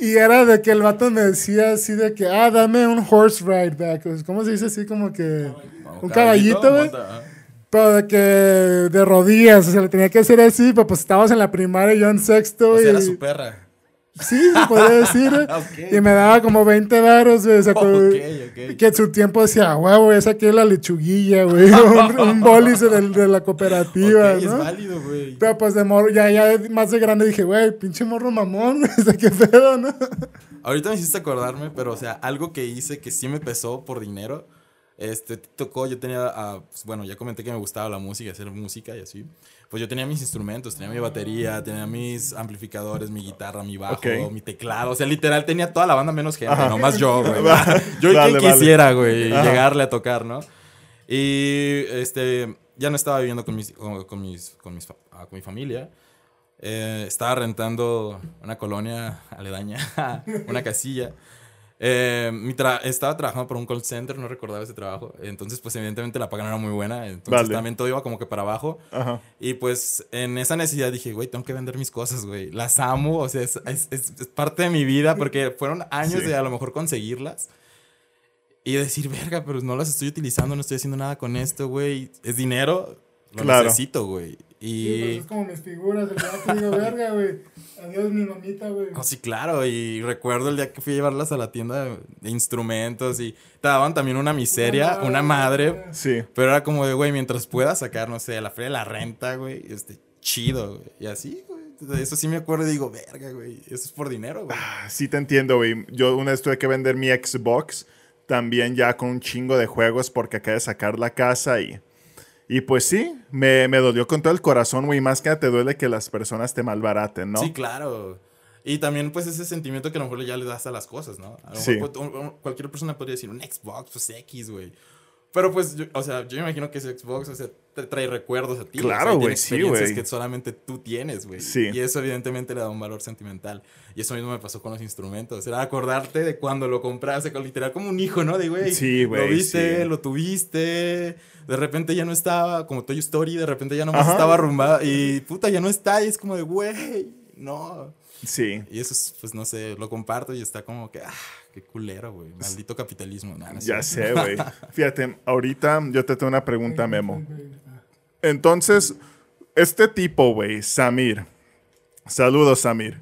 Speaker 1: Y era de que el vato me decía así de que, ah, dame un horse ride back. ¿Cómo se dice así? Como que... Un caballito, güey. Pero de que de rodillas, o sea, le tenía que hacer así, pero pues estábamos en la primaria y yo en sexto.
Speaker 2: O sea,
Speaker 1: y...
Speaker 2: era su perra.
Speaker 1: Sí, se podría decir. güey.
Speaker 2: Ok.
Speaker 1: Y me daba como 20 varos, güey. O sea, como-
Speaker 2: Ok, ok.
Speaker 1: Que en su tiempo decía, "Ah, huevo, ya saqué la lechuguilla, güey. un, un bolis de, de la cooperativa,
Speaker 2: Ok, es
Speaker 1: ¿no?
Speaker 2: válido, güey.
Speaker 1: Pero pues de morro, ya, ya más de grande dije, güey, pinche morro mamón, o sea, qué pedo, ¿no?
Speaker 2: Ahorita me hiciste acordarme, pero o sea, algo que hice que sí me pesó por dinero. Este, tocó, yo tenía, ah, pues, bueno, ya comenté que me gustaba la música, hacer música y así. Pues yo tenía mis instrumentos, tenía mi batería, tenía mis amplificadores, mi guitarra, mi bajo,
Speaker 3: Ok.
Speaker 2: mi teclado. O sea, literal tenía toda la banda menos gente,
Speaker 3: Ajá.
Speaker 2: nomás yo, güey. Yo
Speaker 3: vale,
Speaker 2: quien
Speaker 3: vale.
Speaker 2: quisiera, güey, llegarle a tocar, ¿no? Y este, ya no estaba viviendo con, mis, con, con mis, con, mis ah, con mi familia. Eh, estaba rentando una colonia aledaña, una casilla. Eh, mi tra- estaba trabajando por un call center, no recordaba ese trabajo. Entonces, pues evidentemente la paga no era muy buena. Entonces
Speaker 3: Vale.
Speaker 2: también todo iba como que para abajo.
Speaker 3: Ajá.
Speaker 2: Y pues en esa necesidad dije, güey, tengo que vender mis cosas, güey. Las amo, o sea, es, es- es- parte de mi vida porque fueron años
Speaker 3: Sí.
Speaker 2: de a lo mejor conseguirlas. Y decir, verga, pero no las estoy utilizando, no estoy haciendo nada con esto, güey. Es dinero, lo
Speaker 3: Claro.
Speaker 2: necesito, güey. Y...
Speaker 1: es como mis figuras, el gato, digo, verga, güey. Adiós, mi mamita, güey.
Speaker 2: Oh, sí, claro, y recuerdo el día que fui a llevarlas a la tienda de, instrumentos y te daban también una miseria,
Speaker 1: Una
Speaker 2: una madre,
Speaker 3: Sí.
Speaker 2: pero era como de, güey, mientras pueda sacar, no sé, la feria de la renta, güey, este, chido, güey, y así, güey. Eso sí me acuerdo y digo, verga, güey, eso es por dinero, güey.
Speaker 3: Ah, Sí te entiendo, güey. Yo una vez tuve que vender mi Xbox también ya con un chingo de juegos porque acabé de sacar la casa y... Y pues sí, me, me dolió con todo el corazón, güey. Más que nada te duele que las personas te malbaraten, ¿no?
Speaker 2: Sí, claro. Y también, pues, ese sentimiento que a lo mejor ya le das a las cosas, ¿no? A lo
Speaker 3: Sí.
Speaker 2: mejor, cualquier persona podría decir un Xbox, pues X, güey. Pero pues, yo- o sea, yo me imagino que ese Xbox, o sea, te trae recuerdos a ti. o sea,
Speaker 3: Claro, güey, sí,
Speaker 2: experiencias
Speaker 3: güey.
Speaker 2: que solamente tú tienes, güey.
Speaker 3: Sí.
Speaker 2: Y eso evidentemente le da un valor sentimental. Y eso mismo me pasó con los instrumentos. Era acordarte de cuando lo compraste, con literal como un hijo, ¿no? De, güey,
Speaker 3: Sí, güey,
Speaker 2: lo viste,
Speaker 3: sí.
Speaker 2: lo tuviste, de repente ya no estaba, como Toy Story, de repente ya nomás
Speaker 3: Ajá.
Speaker 2: estaba arrumbado y puta, ya no está. Y es como de, güey, no.
Speaker 3: Sí.
Speaker 2: Y eso es, pues no sé, lo comparto y está como que, ah, qué culero, güey. Maldito capitalismo. No
Speaker 3: Ya sé, güey. Fíjate, ahorita yo te tengo una pregunta, Memo. Entonces, este tipo, güey, Samir. Saludos, Samir.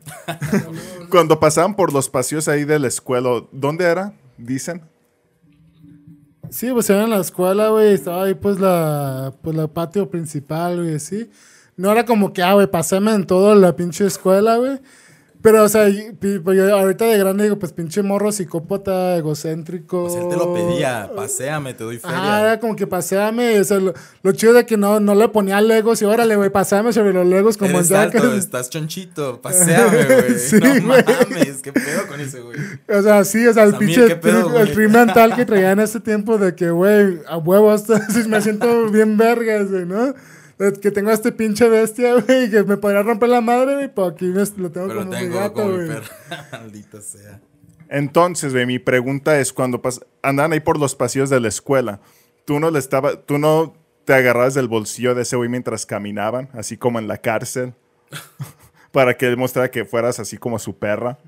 Speaker 3: Cuando pasaban por los pasillos ahí de la escuela, ¿dónde era? Dicen.
Speaker 1: Sí, pues era en la escuela, güey, estaba ahí pues la, pues la patio principal, güey, así. No era como que, ah, güey, paséme en toda la pinche escuela, güey. Pero, o sea, pues yo ahorita de grande digo, pues pinche morro psicópata, egocéntrico.
Speaker 2: Sea, él te lo pedía, paséame, te doy feria.
Speaker 1: Ah, era como que paseame, o sea, lo, lo chido de que no, no le ponía legos y órale, güey, paseame sobre los legos como
Speaker 2: Eres alto, estás chonchito, paséame, güey.
Speaker 1: Sí,
Speaker 2: no
Speaker 1: güey.
Speaker 2: mames, qué pedo con ese, güey.
Speaker 1: O sea, sí, o sea, el
Speaker 2: Samir,
Speaker 1: pinche
Speaker 2: ¿qué pedo,
Speaker 1: el mental que traía en ese tiempo de que, güey, a huevo, hasta, me siento bien vergas, güey, ¿no? Que tengo a este pinche bestia, güey, que me podría romper la madre, güey, pero aquí me- lo tengo
Speaker 2: Pero
Speaker 1: como mi
Speaker 2: tengo
Speaker 1: gato,
Speaker 2: mi
Speaker 1: güey.
Speaker 2: perro. Maldita sea.
Speaker 3: Entonces, güey, mi pregunta es, cuando pas- andan ahí por los pasillos de la escuela, ¿tú no le estaba, tú no te agarrabas del bolsillo de ese güey mientras caminaban, así como en la cárcel? Para que él mostrara que fueras así como su perra.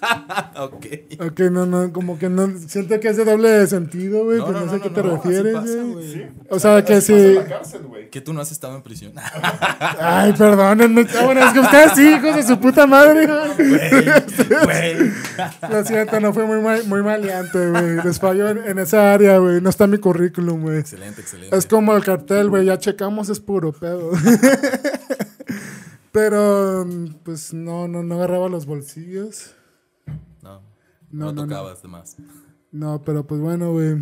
Speaker 2: ok.
Speaker 1: Ok, no, no, como que no. Siento que es de doble sentido, güey.
Speaker 2: No,
Speaker 1: pero no,
Speaker 2: no,
Speaker 1: sé
Speaker 2: no,
Speaker 1: a qué te
Speaker 2: no,
Speaker 1: refieres,
Speaker 2: así pasa,
Speaker 1: güey.
Speaker 2: güey.
Speaker 1: O sea, que sí.
Speaker 3: güey.
Speaker 2: Que tú no has estado en prisión.
Speaker 1: Ay, perdónenme. Bueno, es que ustedes sí, hijos de su puta madre, güey. Lo siento, no fue muy, mal- muy maleante, güey. Les falló en, en esa área, güey. No está mi currículum, güey.
Speaker 2: excelente, excelente.
Speaker 1: Es como el cartel, güey. Ya checamos, es puro pedo. Pero, pues, no, no, no agarraba los bolsillos.
Speaker 2: No,
Speaker 1: No,
Speaker 2: no,
Speaker 1: no, no.
Speaker 2: tocabas de más.
Speaker 1: No, pero pues bueno, güey.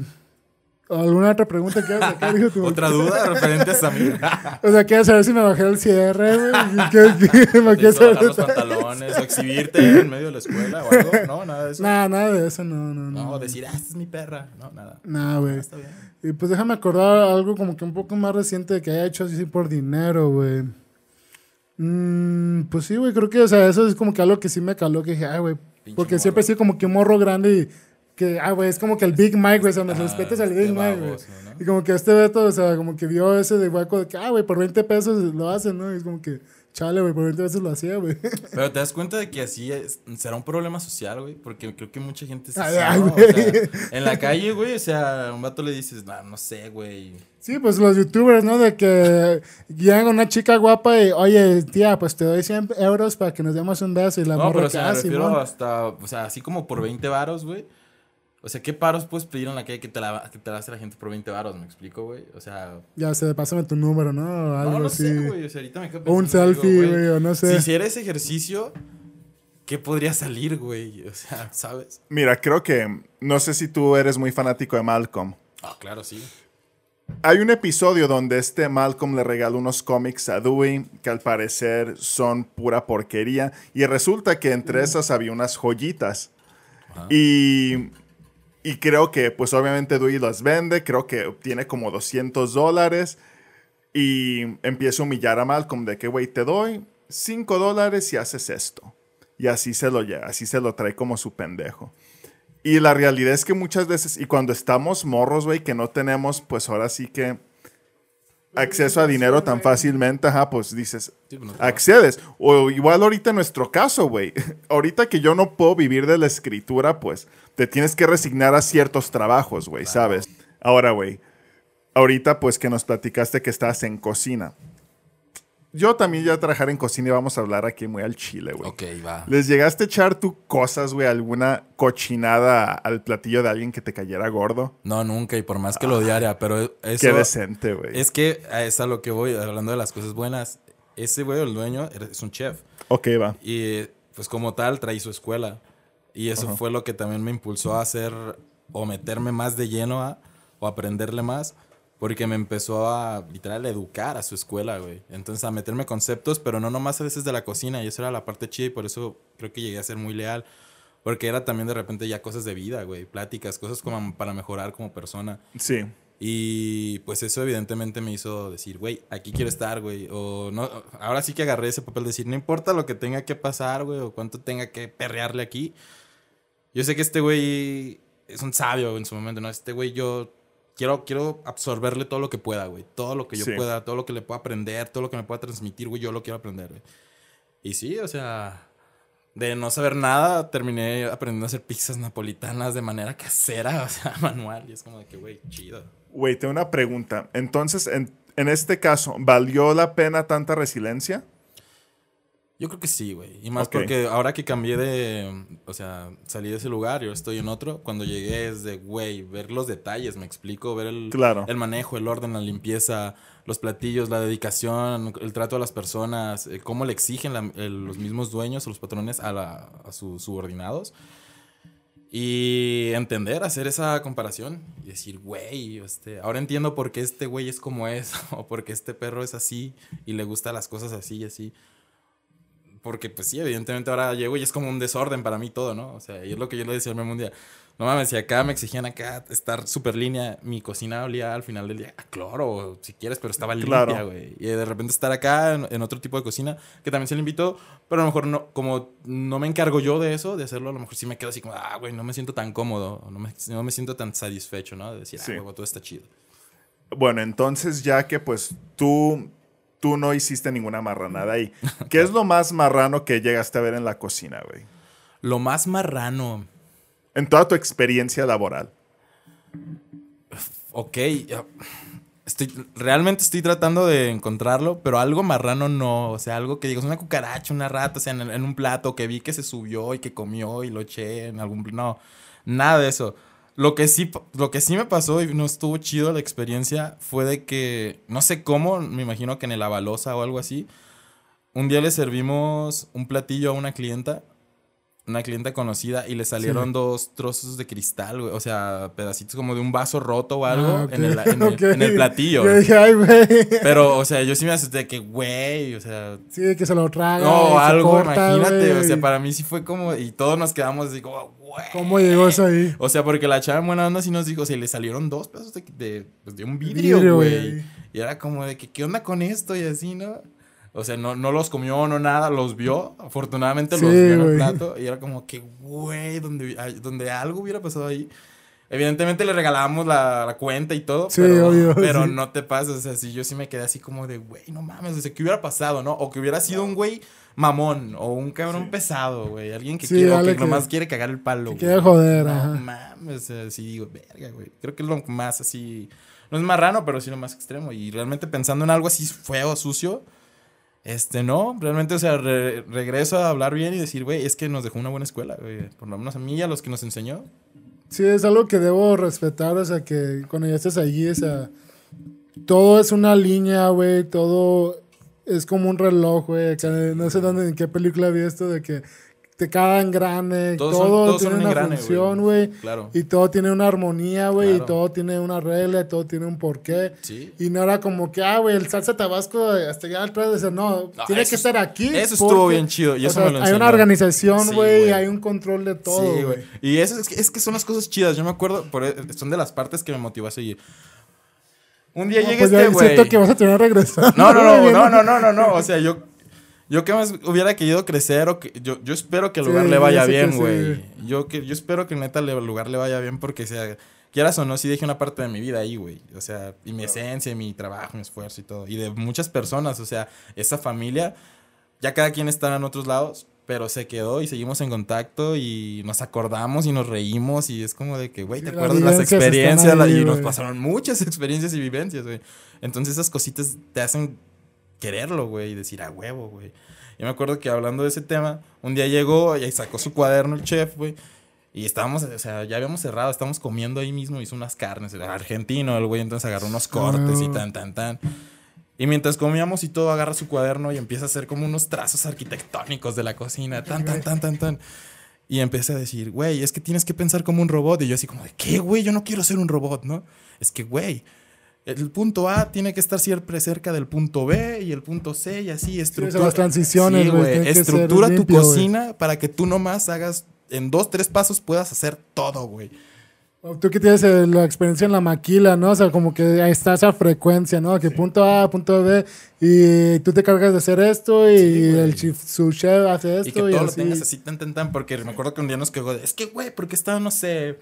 Speaker 1: ¿Alguna otra pregunta que de tu-
Speaker 2: ¿Otra duda referente a Samir?
Speaker 1: O sea, ¿quieres saber si me bajé el cierre, güey? ¿Qué, qué, me quieres
Speaker 2: ¿Necesito bajar los
Speaker 1: saber?
Speaker 2: pantalones o exhibirte en medio de la escuela o algo? No, nada de eso.
Speaker 1: Nada, nada de eso, no, no, no.
Speaker 2: No, decir, ah, esta es mi perra. No, nada.
Speaker 1: Nada, güey.
Speaker 2: Está bien.
Speaker 1: Y pues déjame acordar algo como que un poco más reciente que haya hecho así por dinero, güey. Mm, pues sí, güey, creo que, o sea, eso es como que algo que sí me caló, que dije, ay, güey. Porque siempre he sido como que un morro grande que, ah, güey, es como que el Big Mike, güey, o sea, me
Speaker 2: Ah,
Speaker 1: respetas al Big Mike, güey.
Speaker 2: ¿no?
Speaker 1: Y como que este Beto, o sea, como que vio ese de hueco de que, ah, güey, por 20 pesos lo hacen, ¿no? Y es como que, chale, güey, por 20 pesos lo hacía, güey.
Speaker 2: Pero te das cuenta de que así es- será un problema social, güey. Porque creo que mucha gente se
Speaker 1: Ay, ay, güey.
Speaker 2: En la calle, güey, o sea, a un vato le dices, no, no sé, güey.
Speaker 1: Sí, pues los youtubers, ¿no? De que llegan una chica guapa y, oye, tía, pues te doy 100 euros para que nos demos un beso. Y la
Speaker 2: No, pero o sea,
Speaker 1: "Ah,
Speaker 2: me refiero
Speaker 1: Simón".
Speaker 2: hasta, o sea, así como por 20 varos, güey. O sea, ¿qué paros puedes pedir en la calle que te la, que te la hace la gente por 20 varos? ¿Me explico, güey? O sea,
Speaker 1: Ya sé, pásame tu número, ¿no? O algo
Speaker 2: no, no
Speaker 1: así.
Speaker 2: sé, güey. O sea, ahorita me quedo
Speaker 1: un selfie, güey, o no
Speaker 2: Si
Speaker 1: sé.
Speaker 2: hiciera ese ejercicio, ¿qué podría salir, güey? O sea, ¿sabes?
Speaker 3: Mira, creo que, no sé si tú eres muy fanático de Malcolm.
Speaker 2: Ah, claro, sí.
Speaker 3: Hay un episodio donde este Malcolm le regala unos cómics a Dewey que al parecer son pura porquería y resulta que entre esas había unas joyitas. Y, y creo que pues obviamente Dewey las vende, creo que obtiene como 200 dólares y empieza a humillar a Malcolm de que, güey, te doy 5 dólares y haces esto. Y así se lo lleva, así se lo trae como su pendejo. Y la realidad es que muchas veces, y cuando estamos morros, güey, que no tenemos, pues ahora sí que acceso a dinero tan fácilmente, ajá, pues dices,
Speaker 2: pues,
Speaker 3: accedes. O igual ahorita en nuestro caso, güey. ahorita que yo no puedo vivir de la escritura, pues te tienes que resignar a ciertos trabajos, güey, ¿sabes? Ahora, güey, ahorita pues que nos platicaste que estás en cocina. Yo también ya trabajar en cocina y vamos a hablar aquí muy al chile, güey.
Speaker 2: Ok, va.
Speaker 3: ¿Les llegaste a echar tú cosas, güey, alguna cochinada al platillo de alguien que te cayera gordo?
Speaker 2: No, nunca, y por más que lo odiara, pero eso...
Speaker 3: Qué decente, güey.
Speaker 2: Es que es a lo que voy, hablando de las cosas buenas. Ese güey, el dueño, era- es un chef.
Speaker 3: Ok, va.
Speaker 2: Y pues como tal, traí su escuela. Y eso fue lo que también me impulsó a hacer o meterme más de lleno a, o aprenderle más. Porque me empezó a literal educar a su escuela, güey. Entonces a meterme conceptos, pero no nomás a veces de la cocina. Y eso era la parte chida y por eso creo que llegué a ser muy leal. Porque era también de repente ya cosas de vida, güey. Pláticas, cosas como para mejorar como persona.
Speaker 3: Sí.
Speaker 2: Y pues eso evidentemente me hizo decir, güey, aquí quiero estar, güey. O no, ahora sí que agarré ese papel de decir, no importa lo que tenga que pasar, güey, o cuánto tenga que perrearle aquí. Yo sé que este güey es un sabio en su momento, ¿no? Este güey yo quiero, quiero absorberle todo lo que pueda, güey. Todo lo que yo
Speaker 3: Sí.
Speaker 2: pueda, todo lo que le pueda aprender, todo lo que me pueda transmitir, güey, yo lo quiero aprender, güey. Y sí, o sea, de no saber nada, terminé aprendiendo a hacer pizzas napolitanas de manera casera, o sea, manual. Y es como de que, güey, chido.
Speaker 3: Güey, tengo una pregunta. Entonces, en, en este caso, ¿valió la pena tanta resiliencia?
Speaker 2: Yo creo que sí, güey. Y más
Speaker 3: Ok.
Speaker 2: porque ahora que cambié de. O sea, salí de ese lugar y ahora estoy en otro. Cuando llegué es de, güey, ver los detalles, me explico. Ver el,
Speaker 3: Claro.
Speaker 2: el manejo, el orden, la limpieza, los platillos, la dedicación, el trato a las personas, eh, cómo le exigen la- el- los mismos dueños o los patrones a, la- a sus subordinados. Y entender, hacer esa comparación y decir, güey, este, ahora entiendo por qué este güey es como es, o por qué este perro es así y le gustan las cosas así y así. Porque, pues sí, evidentemente ahora llego y es como un desorden para mí todo, ¿no? O sea, y es lo que yo le decía al Memo un día. No mames, si acá me exigían acá estar súper línea, mi cocina olía al final del día a cloro, si quieres, pero estaba limpia,
Speaker 3: Claro.
Speaker 2: güey. Y de repente estar acá en, en otro tipo de cocina, que también se le invitó, pero a lo mejor no, como no me encargo yo de eso, de hacerlo, a lo mejor sí me quedo así como, ah, güey, no me siento tan cómodo, no me, no me siento tan satisfecho, ¿no? De decir,
Speaker 3: Sí.
Speaker 2: ah, huevo, todo está chido.
Speaker 3: Bueno, entonces ya que pues tú, tú no hiciste ninguna marranada ahí, ¿qué es lo más marrano que llegaste a ver en la cocina, güey?
Speaker 2: Lo más marrano.
Speaker 3: En toda tu experiencia laboral.
Speaker 2: Ok. Estoy, realmente estoy tratando de encontrarlo, pero algo marrano no. O sea, algo que digas, una cucaracha, una rata, o sea, en, en un plato que vi que se subió y que comió y lo eché en algún. No, nada de eso. Lo que sí, lo que sí me pasó y no estuvo chido la experiencia fue de que, no sé cómo, me imagino que en el Avalosa o algo así, un día le servimos un platillo a una clienta, una clienta conocida, y le salieron
Speaker 1: Sí.
Speaker 2: dos trozos de cristal, güey, o sea, pedacitos como de un vaso roto o algo
Speaker 1: Ah,
Speaker 2: en, el, en el-
Speaker 1: ok.
Speaker 2: en el platillo. Pero, o sea, yo sí me asusté de que, güey, o sea,
Speaker 1: Sí, que se lo traga.
Speaker 2: no, algo,
Speaker 1: corta,
Speaker 2: imagínate, o sea, para mí sí fue como, y todos nos quedamos así como, güey.
Speaker 1: ¿Cómo llegó eso ahí?
Speaker 2: O sea, porque la chava en buena onda sí nos dijo, o sea, le salieron dos pedazos de, de, pues, de un vidrio, güey. Y era como de que, ¿qué onda con esto? Y así, ¿no? O sea, no, no los comió, no nada, los vio. Afortunadamente
Speaker 1: Sí,
Speaker 2: los vio en el plato. Y era como que, güey, donde, donde algo hubiera pasado ahí. Evidentemente le regalábamos la, la cuenta y todo.
Speaker 1: Sí,
Speaker 2: pero,
Speaker 1: obvio,
Speaker 2: Pero
Speaker 1: sí.
Speaker 2: no te pases. O sea, si yo sí me quedé así como de, güey, no mames. O sea, ¿qué hubiera pasado, no? O que hubiera sido un güey mamón. O un cabrón pesado, güey. Alguien que,
Speaker 1: Sí,
Speaker 2: quiere, o que
Speaker 1: que-
Speaker 2: nomás quiere cagar el palo,
Speaker 1: que
Speaker 2: güey.
Speaker 1: quiere joder,
Speaker 2: no,
Speaker 1: ajá.
Speaker 2: mames. O sea, sí digo, verga, güey. Creo que es lo más así. No es marrano, pero sí lo más extremo. Y realmente pensando en algo así feo, sucio. Este, no, realmente, o sea, re- regreso a hablar bien y decir, güey, es que nos dejó una buena escuela, güey. Por lo menos a mí y a los que nos enseñó.
Speaker 1: Sí, es algo que debo respetar, o sea, que cuando ya estés allí, o sea, todo es una línea, güey, todo es como un reloj, güey, no sé dónde, en qué película vi esto, de que te cada engrane,
Speaker 2: Todos son-
Speaker 1: todo
Speaker 2: todos
Speaker 1: tiene
Speaker 2: un
Speaker 1: una
Speaker 2: engrane,
Speaker 1: función,
Speaker 2: güey. Claro.
Speaker 1: y todo tiene una armonía, güey, y todo tiene una regla, y todo tiene un porqué.
Speaker 2: Sí.
Speaker 1: Y no era como que, ah, güey, el salsa tabasco hasta allá atrás, de no,
Speaker 2: No,
Speaker 1: tiene que
Speaker 2: es-
Speaker 1: estar aquí.
Speaker 2: eso estuvo bien chido, y eso
Speaker 1: sea,
Speaker 2: me lo
Speaker 1: Hay una organización,
Speaker 2: Sí,
Speaker 1: güey,
Speaker 2: güey.
Speaker 1: hay un control de todo,
Speaker 2: sí,
Speaker 1: güey.
Speaker 2: Y eso es que, es que son las cosas chidas. Yo me acuerdo, por, e, son de las partes que me motivó a seguir. Un día
Speaker 1: No,
Speaker 2: llega
Speaker 1: pues
Speaker 2: este güey.
Speaker 1: siento que vas a tener regresar.
Speaker 2: No, no, no, no, no, no, no, no. O sea, yo, yo que más hubiera querido crecer o que yo, yo espero que el
Speaker 1: Sí,
Speaker 2: lugar le
Speaker 1: yo
Speaker 2: vaya bien,
Speaker 1: sí.
Speaker 2: güey. Yo que yo espero que neta le- el lugar le vaya bien porque sea quieras o no, sí dejé una parte de mi vida ahí, güey. O sea, y mi esencia, y mi trabajo, mi esfuerzo y todo. Y de muchas personas, o sea, esa familia, ya cada quien está en otros lados, pero se quedó y seguimos en contacto y nos acordamos y nos reímos y es como de que, güey,
Speaker 1: Sí,
Speaker 2: ¿te
Speaker 1: las
Speaker 2: acuerdas de las experiencias?
Speaker 1: Ahí,
Speaker 2: y nos pasaron muchas experiencias y vivencias, güey. Entonces esas cositas te hacen quererlo, güey, y decir a huevo, güey. Yo me acuerdo que hablando de ese tema, un día llegó y sacó su cuaderno el chef, güey. Y estábamos, o sea, ya habíamos cerrado, estábamos comiendo ahí mismo, hizo unas carnes, era argentino el güey, entonces agarró unos cortes y
Speaker 1: Ah.
Speaker 2: tan, tan, tan. Y mientras comíamos y todo, agarra su cuaderno y empieza a hacer como unos trazos arquitectónicos de la cocina, tan, tan, tan, tan, tan. Y empieza a decir, güey, es que tienes que pensar como un robot. Y yo así como de, ¿qué, güey? Yo no quiero ser un robot, ¿no? Es que, güey, el punto A tiene que estar siempre cerca del punto B y el punto C y así, estructura.
Speaker 1: las transiciones,
Speaker 2: Sí,
Speaker 1: güey,
Speaker 2: Estructura tu
Speaker 1: limpio,
Speaker 2: cocina para que tú nomás hagas, en dos, tres pasos puedas hacer todo, güey.
Speaker 1: O Tú que tienes eh, la experiencia en la maquila, ¿no? O sea, como que ahí está esa frecuencia, ¿no? Que punto A, punto B, y tú te cargas de hacer esto y
Speaker 2: Sí,
Speaker 1: el chef, su chef hace esto
Speaker 2: Y que
Speaker 1: y,
Speaker 2: todo lo
Speaker 1: así.
Speaker 2: tengas así tan, tan, tan. Porque me acuerdo que un día nos quedó de, es que, güey, porque está, no sé,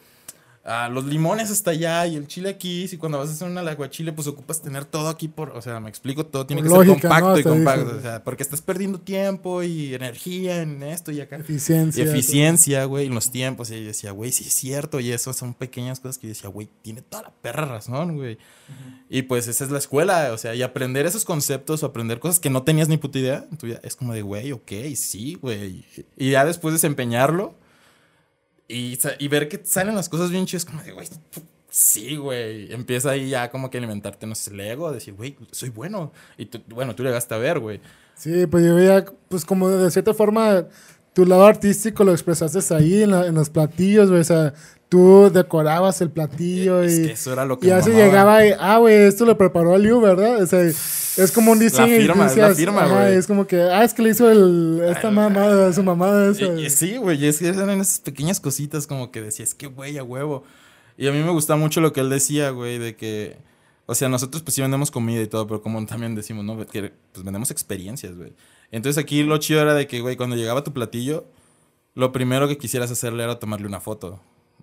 Speaker 2: ah, los limones hasta allá y el chile aquí. Si cuando vas a hacer una aguachile, pues ocupas tener todo aquí por, o sea, me explico, todo tiene que
Speaker 1: lógica,
Speaker 2: ser compacto
Speaker 1: ¿no?
Speaker 2: y compacto.
Speaker 1: dices,
Speaker 2: O sea, porque estás perdiendo tiempo y energía en esto y acá.
Speaker 1: Eficiencia.
Speaker 2: Y eficiencia, güey, en los tiempos. Y yo decía, güey, sí es cierto. Y eso son pequeñas cosas que yo decía, güey, tiene toda la perra razón, güey. Y pues esa es la escuela, o sea, y aprender esos conceptos o aprender cosas que no tenías ni puta idea, en tu vida, es como de, güey, ok, sí, güey. Y ya después desempeñarlo y, y ver que salen las cosas bien chidas, como de, güey, sí, güey. Empieza ahí ya como que alimentarte, no sé, el ego, decir, güey, soy bueno. Y tú, bueno, tú llegaste a ver, güey.
Speaker 1: Sí, pues yo veía, pues como de cierta forma, tu lado artístico lo expresaste ahí en, la- en los platillos, güey. O sea, tú decorabas el platillo
Speaker 2: Es
Speaker 1: y,
Speaker 2: que eso era lo que
Speaker 1: y así llegaba y, ah, güey, esto lo preparó Liu, ¿verdad? O sea, es como un diseño.
Speaker 2: firma, la firma, güey.
Speaker 1: Es como que, ah, es que le hizo el, esta mamada, su mamada esa.
Speaker 2: Y- y sí, güey, y es que eran esas pequeñas cositas como que decías, que güey, a huevo. Y a mí me gusta mucho lo que él decía, güey, de que, o sea, nosotros pues sí vendemos comida y todo, pero como también decimos, ¿no? Que pues vendemos experiencias, güey. Entonces aquí lo chido era de que, güey, cuando llegaba tu platillo, lo primero que quisieras hacerle era tomarle una foto.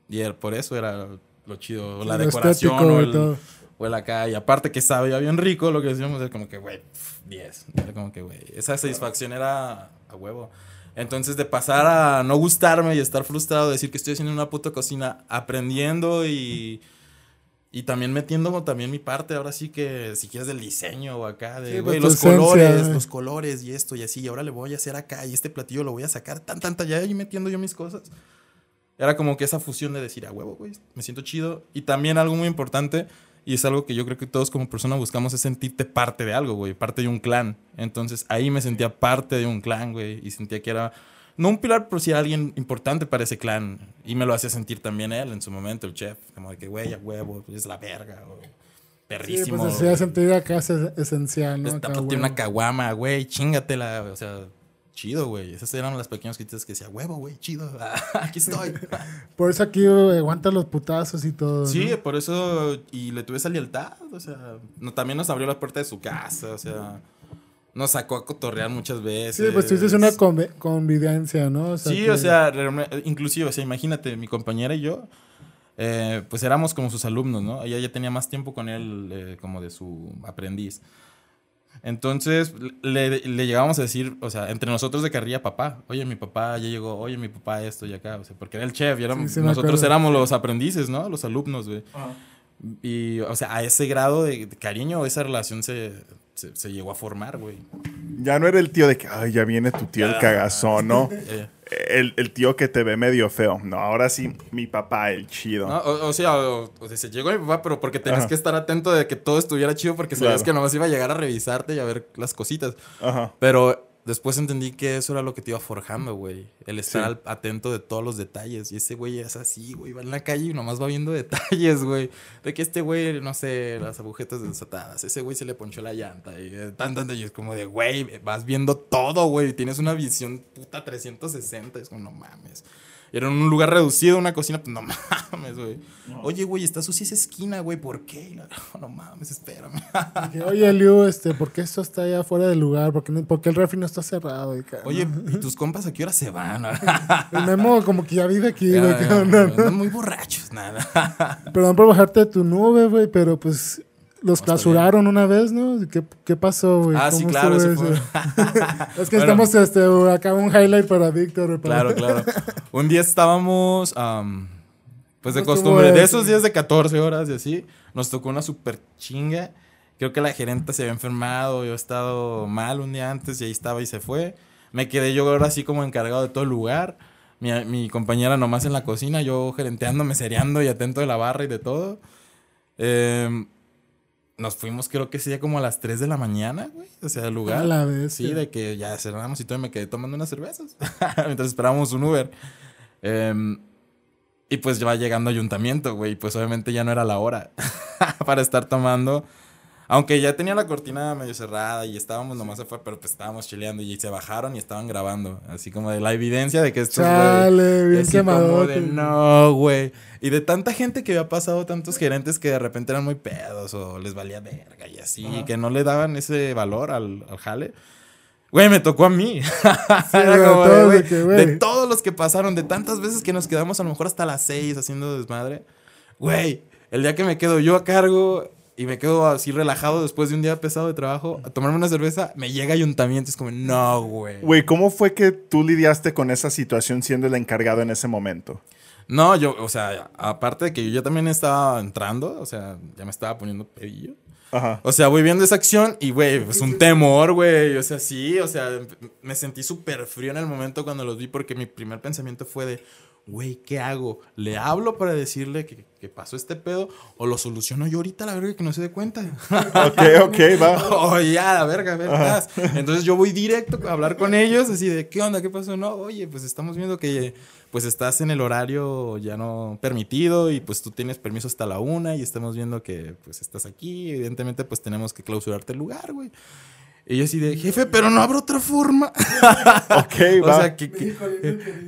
Speaker 2: Y era- por eso era lo chido, o la
Speaker 1: Lo
Speaker 2: decoración o el, o el acá. Y aparte que sabía bien rico, lo que decíamos era como que, güey, pf, 10. Era como que, güey, esa satisfacción era a huevo. Entonces, de pasar a no gustarme y estar frustrado, decir que estoy haciendo una puta cocina, aprendiendo y, y también metiendo también mi parte, ahora sí que si quieres del diseño o acá, de
Speaker 1: Sí,
Speaker 2: güey,
Speaker 1: pues,
Speaker 2: los
Speaker 1: esencia,
Speaker 2: colores,
Speaker 1: güey.
Speaker 2: los colores y esto y así, y ahora le voy a hacer acá y este platillo lo voy a sacar tan, tan, tan, ya ahí metiendo yo mis cosas. Era como que esa fusión de decir, a huevo, güey, me siento chido. Y también algo muy importante, y es algo que yo creo que todos como persona buscamos, es sentirte parte de algo, güey, parte de un clan. Entonces ahí me sentía parte de un clan, güey, y sentía que era, no un pilar, pero sí alguien importante para ese clan. Y me lo hacía sentir también él en su momento, el chef, como de que, güey, a huevo, es la verga, o
Speaker 1: Sí,
Speaker 2: perrísimo.
Speaker 1: pues hacía sentir acá es esencial, ¿no?
Speaker 2: Esta
Speaker 1: Acá,
Speaker 2: tiene una caguama, güey, chingatela, o sea, chido, güey. Esas eran las pequeñas cositas que decía, huevo, güey, chido, aquí estoy.
Speaker 1: Por eso aquí güey, aguanta los putazos y todo.
Speaker 2: Sí,
Speaker 1: ¿no?
Speaker 2: por eso, y le tuve esa lealtad, o sea, no, también nos abrió la puerta de su casa, o sea, nos sacó a cotorrear muchas veces.
Speaker 1: Sí, pues tuviste una conve- convivencia, ¿no? O sea,
Speaker 2: Sí,
Speaker 1: que-
Speaker 2: o sea, inclusive, o sea, imagínate, mi compañera y yo, eh, pues éramos como sus alumnos, ¿no? Ella ya tenía más tiempo con él eh, como de su aprendiz. Entonces, le, le llegábamos a decir, o sea, entre nosotros de carrilla, papá, oye, mi papá ya llegó, oye, mi papá esto y acá, o sea, porque era el chef y éramos,
Speaker 1: Sí, sí me
Speaker 2: nosotros
Speaker 1: acuerdo.
Speaker 2: éramos los aprendices, ¿no? Los alumnos, güey. Y, o sea, a ese grado de, de cariño, esa relación se, se, se llegó a formar, güey.
Speaker 3: Ya no era el tío de que, ay, ya viene tu tío el cagazón, ¿no? El, el tío que te ve medio feo. No, ahora sí, mi papá, el chido.
Speaker 2: ¿no? O, o sea, o, o sea, se llegó mi papá, pero porque tenías
Speaker 3: Ajá.
Speaker 2: que estar atento de que todo estuviera chido porque sabías
Speaker 3: Claro.
Speaker 2: que nomás iba a llegar a revisarte y a ver las cositas.
Speaker 3: Ajá.
Speaker 2: Pero después entendí que eso era lo que te iba forjando, güey. El estar
Speaker 3: Sí.
Speaker 2: al- atento de todos los detalles. Y ese güey es así, güey. Va en la calle y nomás va viendo detalles, güey. De que este güey, no sé, las agujetas desatadas. Ese güey se le ponchó la llanta. Y eh, tan, tan, y es como de, güey, vas viendo todo, güey. Tienes una visión puta 360. Es como, no mames. Era en un lugar reducido, una cocina, pues no mames, güey. Oye, güey, está sucia esa esquina, güey. ¿Por qué? La- No, mames, espérame.
Speaker 1: Oye, Liu, este, ¿por qué esto está allá fuera del lugar? ¿Por qué, no- por qué el refri no está cerrado?
Speaker 2: Oye, ¿y tus compas a qué hora se van?
Speaker 1: El Memo como que ya vive aquí, güey. ¿qué
Speaker 2: ya,
Speaker 1: onda, no?
Speaker 2: andan muy borrachos, nada.
Speaker 1: Perdón por bajarte de tu nube, güey, pero pues los
Speaker 2: está
Speaker 1: clausuraron una vez, ¿no? ¿Qué, qué pasó, güey?
Speaker 2: Ah, sí,
Speaker 1: ¿Cómo
Speaker 2: claro, eso fue.
Speaker 1: es que
Speaker 2: Bueno.
Speaker 1: estamos este, acá un highlight para Víctor. para-
Speaker 2: Claro, claro. Un día estábamos, am, pues de
Speaker 1: ¿Cómo estuvo
Speaker 2: costumbre, de
Speaker 1: eso?
Speaker 2: esos días de 14 horas y así, nos tocó una super chinga. Creo que la gerente se había enfermado, yo he estado mal un día antes y ahí estaba y se fue. Me quedé yo ahora así como encargado de todo el lugar. Mi, mi compañera nomás en la cocina, yo gerenteando, mesereando y atento de la barra y de todo. Em, nos fuimos creo que sería como a las 3 de la mañana, güey. O sea, del lugar.
Speaker 1: A la vez.
Speaker 2: Sí, de que ya cerramos y todo, y me quedé tomando unas cervezas mientras esperábamos un Uber. Em, y pues ya va llegando ayuntamiento, güey. y Pues obviamente ya no era la hora para estar tomando. Aunque ya tenía la cortina medio cerrada y estábamos nomás afuera, pero pues estábamos chileando y se bajaron y estaban grabando. Así como de la evidencia de que esto
Speaker 1: Chale, bien quemado.
Speaker 2: de no, güey. Y de tanta gente que había pasado, tantos gerentes que de repente eran muy pedos o les valía verga y así, que no le daban ese valor al, al jale. Güey, me tocó a mí. Era
Speaker 1: güey,
Speaker 2: como
Speaker 1: que,
Speaker 2: de todos los que pasaron, de tantas veces que nos quedamos a lo mejor hasta las seis haciendo desmadre. Güey, el día que me quedo yo a cargo y me quedo así relajado después de un día pesado de trabajo, a tomarme una cerveza, me llega ayuntamiento. Es como, no, güey.
Speaker 3: Güey, ¿cómo fue que tú lidiaste con esa situación siendo el encargado en ese momento?
Speaker 2: No, yo, o sea, aparte de que yo también estaba entrando, o sea, ya me estaba poniendo pedillo.
Speaker 3: Ajá.
Speaker 2: O sea, voy viendo esa acción y, güey, pues un temor, güey. O sea, sí, o sea, me sentí súper frío en el momento cuando los vi porque mi primer pensamiento fue de, güey, ¿qué hago? ¿Le hablo para decirle que, que pasó este pedo o lo soluciono yo ahorita, la verga, que no se dé cuenta?
Speaker 3: Ok, ok, va.
Speaker 2: Oh, ya, la verga, vergas. Entonces yo voy directo a hablar con ellos, así de, ¿qué onda? ¿Qué pasó? No, oye, pues estamos viendo que pues estás en el horario ya no permitido y pues tú tienes permiso hasta la una y estamos viendo que pues estás aquí. Evidentemente pues tenemos que clausurarte el lugar, güey. Y yo así de, jefe, pero no habrá otra forma.
Speaker 3: Ok,
Speaker 2: o
Speaker 3: va.
Speaker 2: sea, que, que-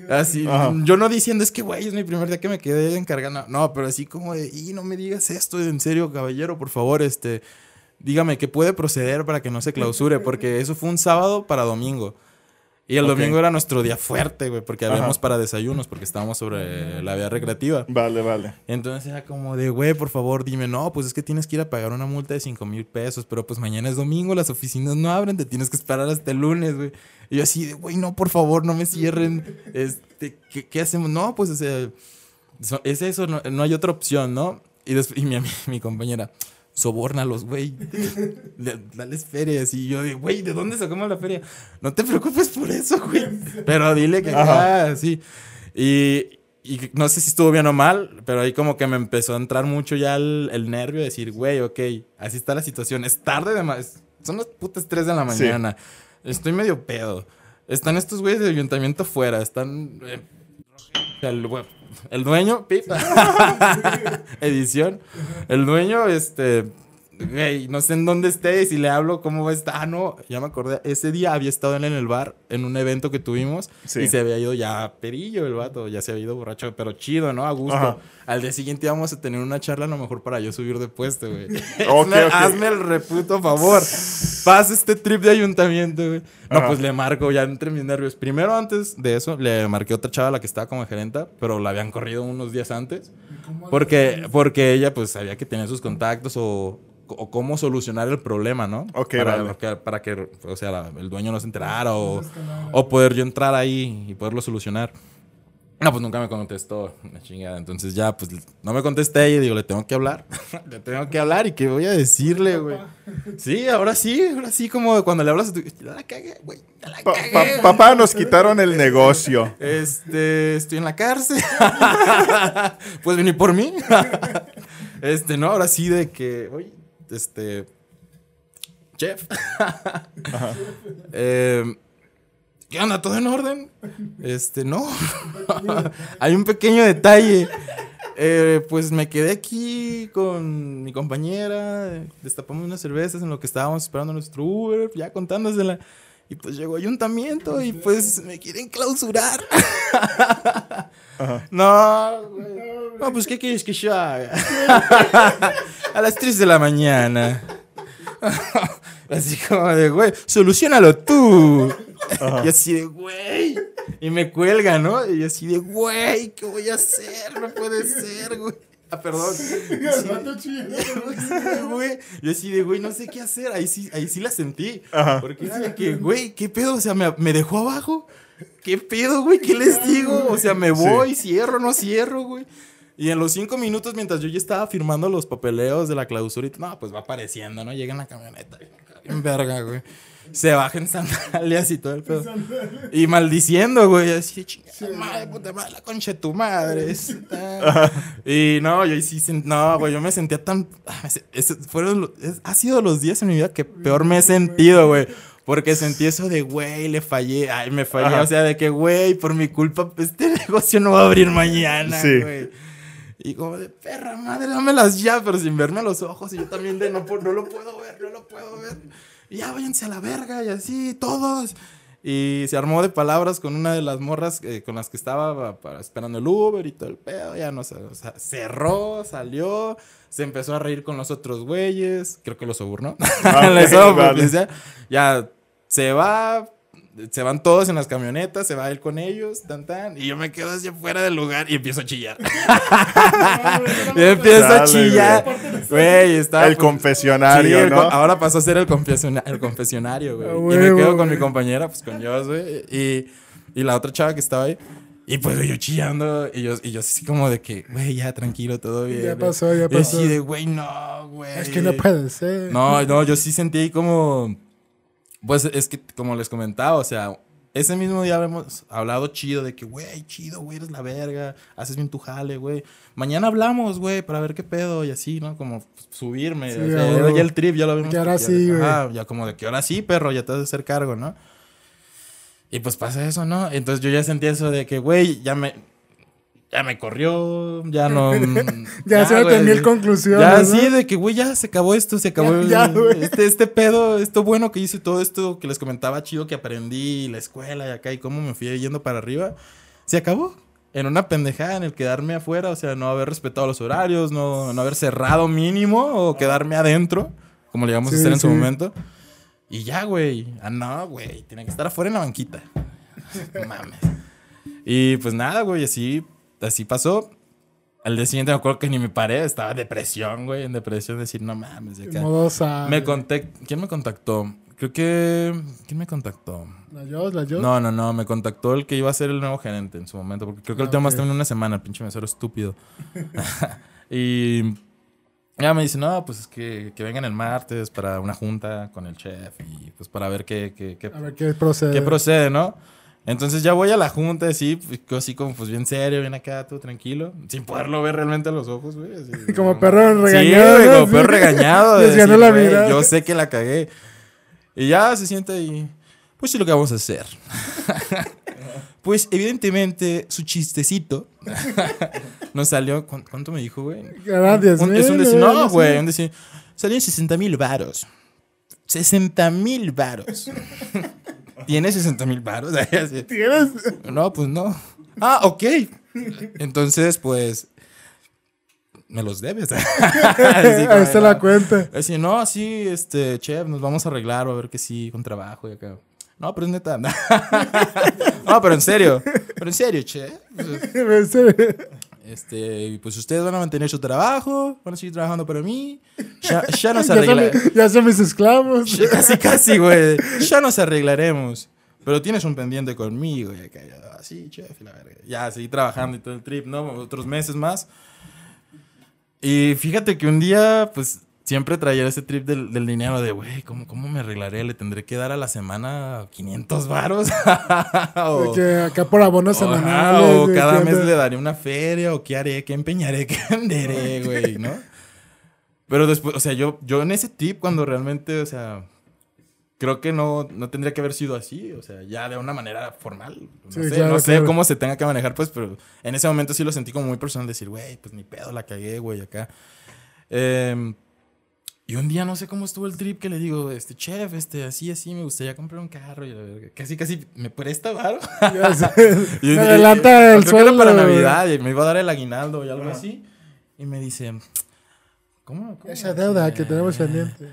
Speaker 2: así,
Speaker 3: Ajá.
Speaker 2: yo no diciendo, es que, güey, es mi primer día que me quedé encargando. No, pero así como de, y no me digas esto, en serio, caballero, por favor, este, dígame que puede proceder para que no se clausure, porque eso fue un sábado para domingo. Y el domingo era nuestro día fuerte, güey, porque habíamos para desayunos, porque estábamos sobre la vía recreativa.
Speaker 3: Vale, vale.
Speaker 2: Entonces era como de, güey, por favor, dime, no, pues es que tienes que ir a pagar una multa de 5 mil pesos, pero pues mañana es domingo, las oficinas no abren, te tienes que esperar hasta el lunes, güey. Y yo así de, güey, no, por favor, no me cierren. Este, ¿qué, qué hacemos? No, pues, o sea, es eso, no, no hay otra opción, ¿no? Y, después, y mi, mi compañera, sobórnalos, güey. Le- Dales ferias. Y yo, de, güey, ¿de dónde sacamos la feria? No te preocupes por eso, güey. Pero dile que
Speaker 3: Ajá.
Speaker 2: ah, sí. Y, y no sé si estuvo bien o mal, pero ahí como que me empezó a entrar mucho ya el, el nervio de decir, güey, ok, así está la situación. Es tarde de más. Son las putas 3 de la
Speaker 3: Sí.
Speaker 2: mañana. Estoy medio pedo. Están estos güeyes del ayuntamiento afuera. Están. eh, el, el dueño, pip. Edición. El dueño, este. Güey, no sé en dónde esté y si le hablo, ¿cómo va a estar? Ah, no, ya me acordé. Ese día había estado él en el bar en un evento que tuvimos
Speaker 3: Sí.
Speaker 2: y se había ido ya perillo el vato, ya se había ido borracho, pero chido, ¿no? A gusto.
Speaker 3: Ajá.
Speaker 2: Al día siguiente íbamos a tener una charla a lo mejor para yo subir de puesto, güey.
Speaker 3: Ok,
Speaker 2: hazme, el reputo favor. Pasa este trip de ayuntamiento, güey. No,
Speaker 3: Ajá.
Speaker 2: pues le marco ya entre mis nervios. Primero, antes de eso, le marqué a otra chava, la que estaba como gerenta, pero la habían corrido unos días antes. Porque, porque ella, pues, sabía que tenía sus contactos o, o cómo solucionar el problema, ¿no?
Speaker 3: Ok,
Speaker 2: para,
Speaker 3: vale.
Speaker 2: que, para que, o sea, la- el dueño no se enterara o, o poder yo entrar ahí y poderlo solucionar. No, pues nunca me contestó, la chingada. Entonces ya, pues no me contesté y digo, le tengo que hablar. le tengo que hablar y qué voy a decirle, güey. Sí, ahora sí, ahora sí, como cuando le hablas a tu... Ya la cagué, güey, ya la
Speaker 3: Pa-
Speaker 2: cagué.
Speaker 3: pa- papá, nos quitaron el negocio.
Speaker 2: Este, estoy en la cárcel. Puedes venir por mí. este, no, ahora sí de que, oye, este, chef. Eh, ¿Qué onda? ¿Todo en orden? Este, no. Hay un pequeño detalle. Eh, pues me quedé aquí con mi compañera, destapamos unas cervezas en lo que estábamos esperando nuestro Uber, ya contándosela. Y pues llegó ayuntamiento y pues me quieren clausurar. No, güey. No, pues ¿qué quieres que yo haga? A las 3 de la mañana. Así como de, güey, solucionalo tú. Y así de, güey. Y me cuelga, ¿no? Y así de, güey, ¿qué voy a hacer? No puede ser, güey. Ah, perdón. Sí, güey. Yo así de, güey, no sé qué hacer. Ahí sí, ahí sí la sentí.
Speaker 3: Ajá.
Speaker 2: Porque era de que, güey, ¿qué pedo? O sea, me, me dejó abajo. ¿Qué pedo, güey? ¿Qué les digo? O sea, me voy, cierro, no cierro, güey. Y en los cinco minutos, mientras yo ya estaba firmando los papeleos de la clausura, y no, pues va apareciendo, ¿no? Llega en la camioneta, bien verga, güey. Se baja en sandalias y todo el pedo. Y maldiciendo, güey. Así, chingada madre, puta madre, la concha de tu madre. esta". Y no, yo sí, no, güey, yo me sentía tan... ah, ese- fueron, es- ha sido los días en mi vida que peor me he sentido, güey. Porque sentí eso de, güey, le fallé. Ay, me fallé.
Speaker 3: Ajá.
Speaker 2: O sea, de que, güey, por mi culpa, este negocio no va a abrir mañana,
Speaker 3: Sí.
Speaker 2: güey. Y como de, perra madre, dámelas ya, pero sin verme a los ojos. Y yo también de, no, no lo puedo ver, no lo puedo ver. Y ya váyanse a la verga y así, todos. Y se armó de palabras con una de las morras eh, con las que estaba para- esperando el Uber y todo el pedo. Ya no sé, o sea, cerró, salió, se empezó a reír con los otros güeyes. Creo que los sobornó.
Speaker 3: Ah, vale.
Speaker 2: ya, ya se va, se van todos en las camionetas, se va él con ellos, tan tan, y yo me quedo hacia afuera del lugar y empiezo a chillar. y empiezo a
Speaker 3: Dale,
Speaker 2: chillar. Güey, estaba
Speaker 3: El confesionario,
Speaker 2: sí, el
Speaker 3: ¿no?
Speaker 2: ahora pasó a ser el, confesiona- el confesionario, güey.
Speaker 1: A
Speaker 2: y me quedo con mi compañera, pues con Dios, güey. Y, y la otra chava que estaba ahí. Y pues yo chillando. Y yo, y yo así como de que, güey, ya tranquilo, todo bien.
Speaker 1: Ya pasó, ya
Speaker 2: Y
Speaker 1: pasó.
Speaker 2: así de, güey, no, güey.
Speaker 1: Es que no puede ser.
Speaker 2: No, no, yo sí sentí como. Pues es que, como les comentaba, o sea, ese mismo día habíamos hablado chido de que, güey, chido, güey, eres la verga, haces bien tu jale, güey. Mañana hablamos, güey, para ver qué pedo y así, ¿no? Como subirme.
Speaker 1: Sí,
Speaker 2: o sea, ya el trip, ya lo vimos.
Speaker 1: Que ahora
Speaker 2: ya-
Speaker 1: sí, güey.
Speaker 2: ya como de que ahora sí, perro, ya te vas a hacer cargo, ¿no? Y pues pasa eso, ¿no? Entonces yo ya sentí eso de que, güey, ya me. Ya me corrió, ya no.
Speaker 1: Ya se
Speaker 2: güey,
Speaker 1: tenía el conclusión.
Speaker 2: ya,
Speaker 1: ¿no?
Speaker 2: sí, de que, güey, ya se acabó esto, se acabó
Speaker 1: Ya, ya,
Speaker 2: este, este pedo, esto bueno que hice, todo esto que les comentaba chido que aprendí, la escuela y acá y cómo me fui yendo para arriba, se acabó. En una pendejada, en el quedarme afuera, o sea, no haber respetado los horarios, no, no haber cerrado mínimo o quedarme adentro, como le íbamos a hacer en su momento. Y ya, güey, ah, no, güey, tenía que estar afuera en la banquita. Mames. Y pues nada, güey, así, así pasó. Al día siguiente me acuerdo que ni me paré, estaba en depresión, güey, en depresión, decir, no mames. de acá.
Speaker 1: Modosa.
Speaker 2: Me conté, ¿quién me contactó? Creo que, ¿quién me contactó?
Speaker 1: La la Jos.
Speaker 2: No, no, no, me contactó el que iba a ser el nuevo gerente en su momento, porque creo que el
Speaker 1: Ah,
Speaker 2: tema
Speaker 1: ok.
Speaker 2: está en una semana, el pinche mesero estúpido. y ya me dice, no, pues es que, que vengan el martes para una junta con el chef y pues para ver qué, qué, qué,
Speaker 1: A ver qué procede.
Speaker 2: qué procede, ¿no? Entonces ya voy a la junta, así, así como pues bien serio, bien acá, todo tranquilo, sin poderlo ver realmente a los ojos, güey. así,
Speaker 1: Como perro
Speaker 2: Sí,
Speaker 1: regañado,
Speaker 2: güey,
Speaker 1: ¿no?
Speaker 2: como
Speaker 1: Sí.
Speaker 2: perro regañado. de decir,
Speaker 1: la
Speaker 2: güey,
Speaker 1: mirada.
Speaker 2: Yo sé que la cagué. Y ya se siente ahí. Pues sí, lo que vamos a hacer. pues evidentemente su chistecito nos salió. ¿cu- ¿Cuánto me dijo, güey?
Speaker 1: 10
Speaker 2: Un- es un decir, no,
Speaker 1: sí.
Speaker 2: güey, un decir, salió en 60 mil varos. 60 mil varos. ¿Tienes 60 mil varos? Así.
Speaker 1: ¿Tienes?
Speaker 2: No, pues no. Ah, ok. Entonces, pues. Me los debes. Así
Speaker 1: Ahí está la cuenta.
Speaker 2: Así, no, sí, este, chef, nos vamos a arreglar, va a ver que sí, con trabajo y acá. No, pero es neta. no, pero en serio. Pero en serio, chef. Este, pues ustedes van a mantener su trabajo, van a seguir trabajando para mí. Ya, ya nos arreglaremos.
Speaker 1: ya son mis esclavos.
Speaker 2: Ya Casi, casi, güey. Ya nos arreglaremos. Pero tienes un pendiente conmigo. Y acá, ya, ah, sí, chef, la verga. Ya, seguí trabajando y todo el trip, ¿no? Otros meses más. Y fíjate que un día, pues, siempre traía ese trip del, del dinero de, güey, ¿cómo, ¿cómo me arreglaré? ¿Le tendré que dar a la semana 500 varos? O,
Speaker 1: que acá por abonos semanales.
Speaker 2: o cada mes le daré una feria, o qué haré, qué empeñaré, qué venderé, güey, ¿no? Pero después, o sea, yo, yo en ese tip, cuando realmente, o sea, creo que no, no tendría que haber sido así, o sea, ya de una manera formal. No
Speaker 1: Sí,
Speaker 2: sé,
Speaker 1: claro,
Speaker 2: no sé
Speaker 1: claro.
Speaker 2: cómo se tenga que manejar, pues, pero en ese momento sí lo sentí como muy personal, decir, güey, pues ni pedo, la cagué, güey, acá. Em, y un día no sé cómo estuvo el trip que le digo, este chef, este, así, así, me gustaría comprar un carro. Y la verga, casi, casi, ¿me presta varo? Y-
Speaker 1: Me adelanta el
Speaker 2: que era
Speaker 1: sueldo.
Speaker 2: para. Navidad y me iba a dar el aguinaldo y algo así. Y me dice, ¿cómo? cómo
Speaker 1: Esa deuda que tenemos pendiente.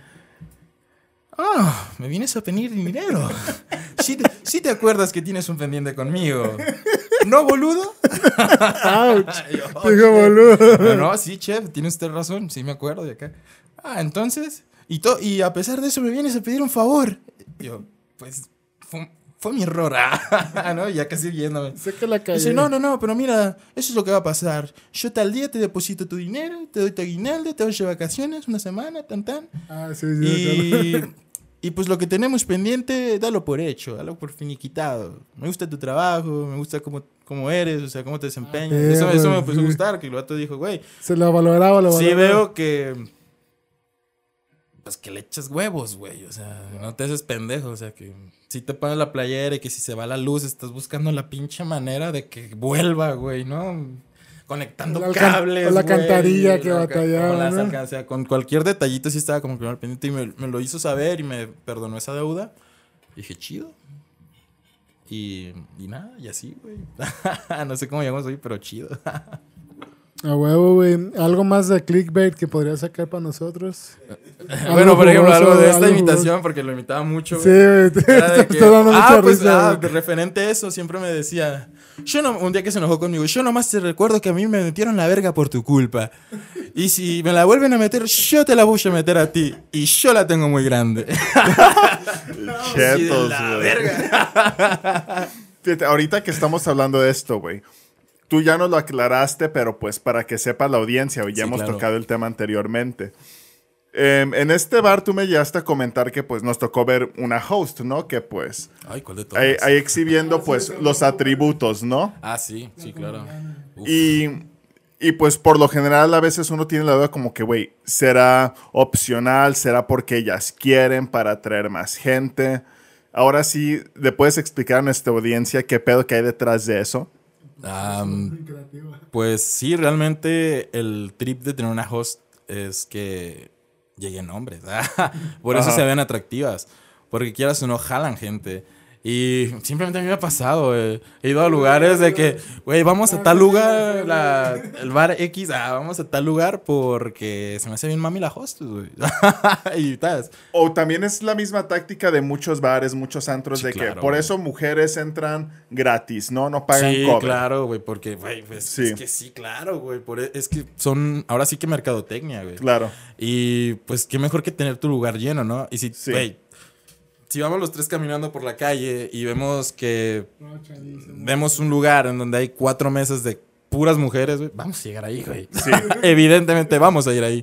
Speaker 2: Ah, me vienes a pedir dinero. ¿Sí, te- sí te acuerdas que tienes un pendiente conmigo? ¿No, boludo?
Speaker 1: ¡Auch!
Speaker 2: Yo, "Oh,
Speaker 1: Dijo
Speaker 2: chef".
Speaker 1: boludo.
Speaker 2: No, no, sí, chef, tiene usted razón, sí me acuerdo de acá. Ah, entonces, y, to- y a pesar de eso me vienes a pedir un favor. Yo, pues, fue, fue mi error, ah, ¿no? Ya casi yéndome.
Speaker 1: Sé que la cagué.
Speaker 2: Dice, no, no, no, pero mira, eso es lo que va a pasar. Yo tal día te deposito tu dinero, te doy tu aguinaldo, te doy de vacaciones, una semana, tan, tan.
Speaker 1: Ah, sí, sí. claro.
Speaker 2: Y, y pues lo que tenemos pendiente, dalo por hecho, dalo por finiquitado. Me gusta tu trabajo, me gusta cómo, cómo eres, o sea, cómo te desempeñas.
Speaker 1: Ah,
Speaker 2: eso, eso me a
Speaker 1: sí.
Speaker 2: gustar, que el vato dijo, güey,
Speaker 1: Se lo valoraba, lo valoraba.
Speaker 2: sí veo que... Pues que le echas huevos, güey. O sea, no te haces pendejo. O sea, que si te pones la playera y que si se va la luz, estás buscando la pinche manera de que vuelva, güey, ¿no? Conectando
Speaker 1: Con la
Speaker 2: cables.
Speaker 1: con la
Speaker 2: güey,
Speaker 1: alcantarilla que
Speaker 2: la-
Speaker 1: batallaba,
Speaker 2: O sea, con cualquier detallito sí estaba como que al pendiente y me, me lo hizo saber y me perdonó esa deuda. dije, chido. Y, y nada, y así, güey. no sé cómo llegamos hoy, pero chido.
Speaker 1: A huevo, güey. Algo más de clickbait que podría sacar para nosotros.
Speaker 2: bueno, por ejemplo, algo de esta
Speaker 1: algo
Speaker 2: imitación, porque lo imitaba mucho.
Speaker 1: Sí,
Speaker 2: güey. ah, pues,
Speaker 1: risa.
Speaker 2: ah, referente a eso, siempre me decía. Yo no, un día que se enojó conmigo, yo nomás te recuerdo que a mí me metieron la verga por tu culpa. Y si me la vuelven a meter, yo te la voy a meter a ti. Y yo la tengo muy grande.
Speaker 3: Chetos,
Speaker 2: la
Speaker 3: güey.
Speaker 2: verga.
Speaker 3: Fíjate, ahorita que estamos hablando de esto, güey. Tú ya nos lo aclaraste, pero pues para que sepa la audiencia, ya
Speaker 2: Sí,
Speaker 3: hemos
Speaker 2: claro.
Speaker 3: tocado el tema anteriormente. Em, en este bar tú me llegaste a comentar que pues nos tocó ver una host, ¿no? Que pues
Speaker 2: Ay, ¿cuál de todas?
Speaker 3: ahí, ahí exhibiendo pues los atributos, ¿no?
Speaker 2: Ah, sí, sí, claro. Uf.
Speaker 3: Y, y pues por lo general a veces uno tiene la duda como que, güey, ¿será opcional? ¿Será porque ellas quieren para atraer más gente? Ahora sí, ¿le puedes explicar a nuestra audiencia qué pedo que hay detrás de eso?
Speaker 2: Pues sí, realmente el trip de tener una host es que lleguen hombres. Por eso
Speaker 3: Ajá.
Speaker 2: se ven atractivas. Porque quieras o no, jalan gente. Y simplemente a mí me ha pasado, güey. He ido a lugares de que, güey, vamos a tal lugar, la- el bar X, ah, vamos a tal lugar porque se me hace bien mami la hostes, güey. y tal.
Speaker 3: O también es la misma táctica de muchos bares, muchos antros,
Speaker 2: Sí,
Speaker 3: de que por
Speaker 2: güey.
Speaker 3: eso mujeres entran gratis, ¿no? No pagan
Speaker 2: Sí, claro, güey, porque, güey, pues,
Speaker 3: Sí.
Speaker 2: es que sí, claro, güey. por e- Es que son, ahora sí que mercadotecnia, güey.
Speaker 3: Claro.
Speaker 2: Y pues qué mejor que tener tu lugar lleno, ¿no? Y si,
Speaker 3: Sí.
Speaker 2: Si vamos los tres caminando por la calle y vemos que vemos un lugar en donde hay cuatro mesas de puras mujeres, vamos a llegar ahí, güey.
Speaker 3: Sí.
Speaker 2: Evidentemente vamos a ir ahí.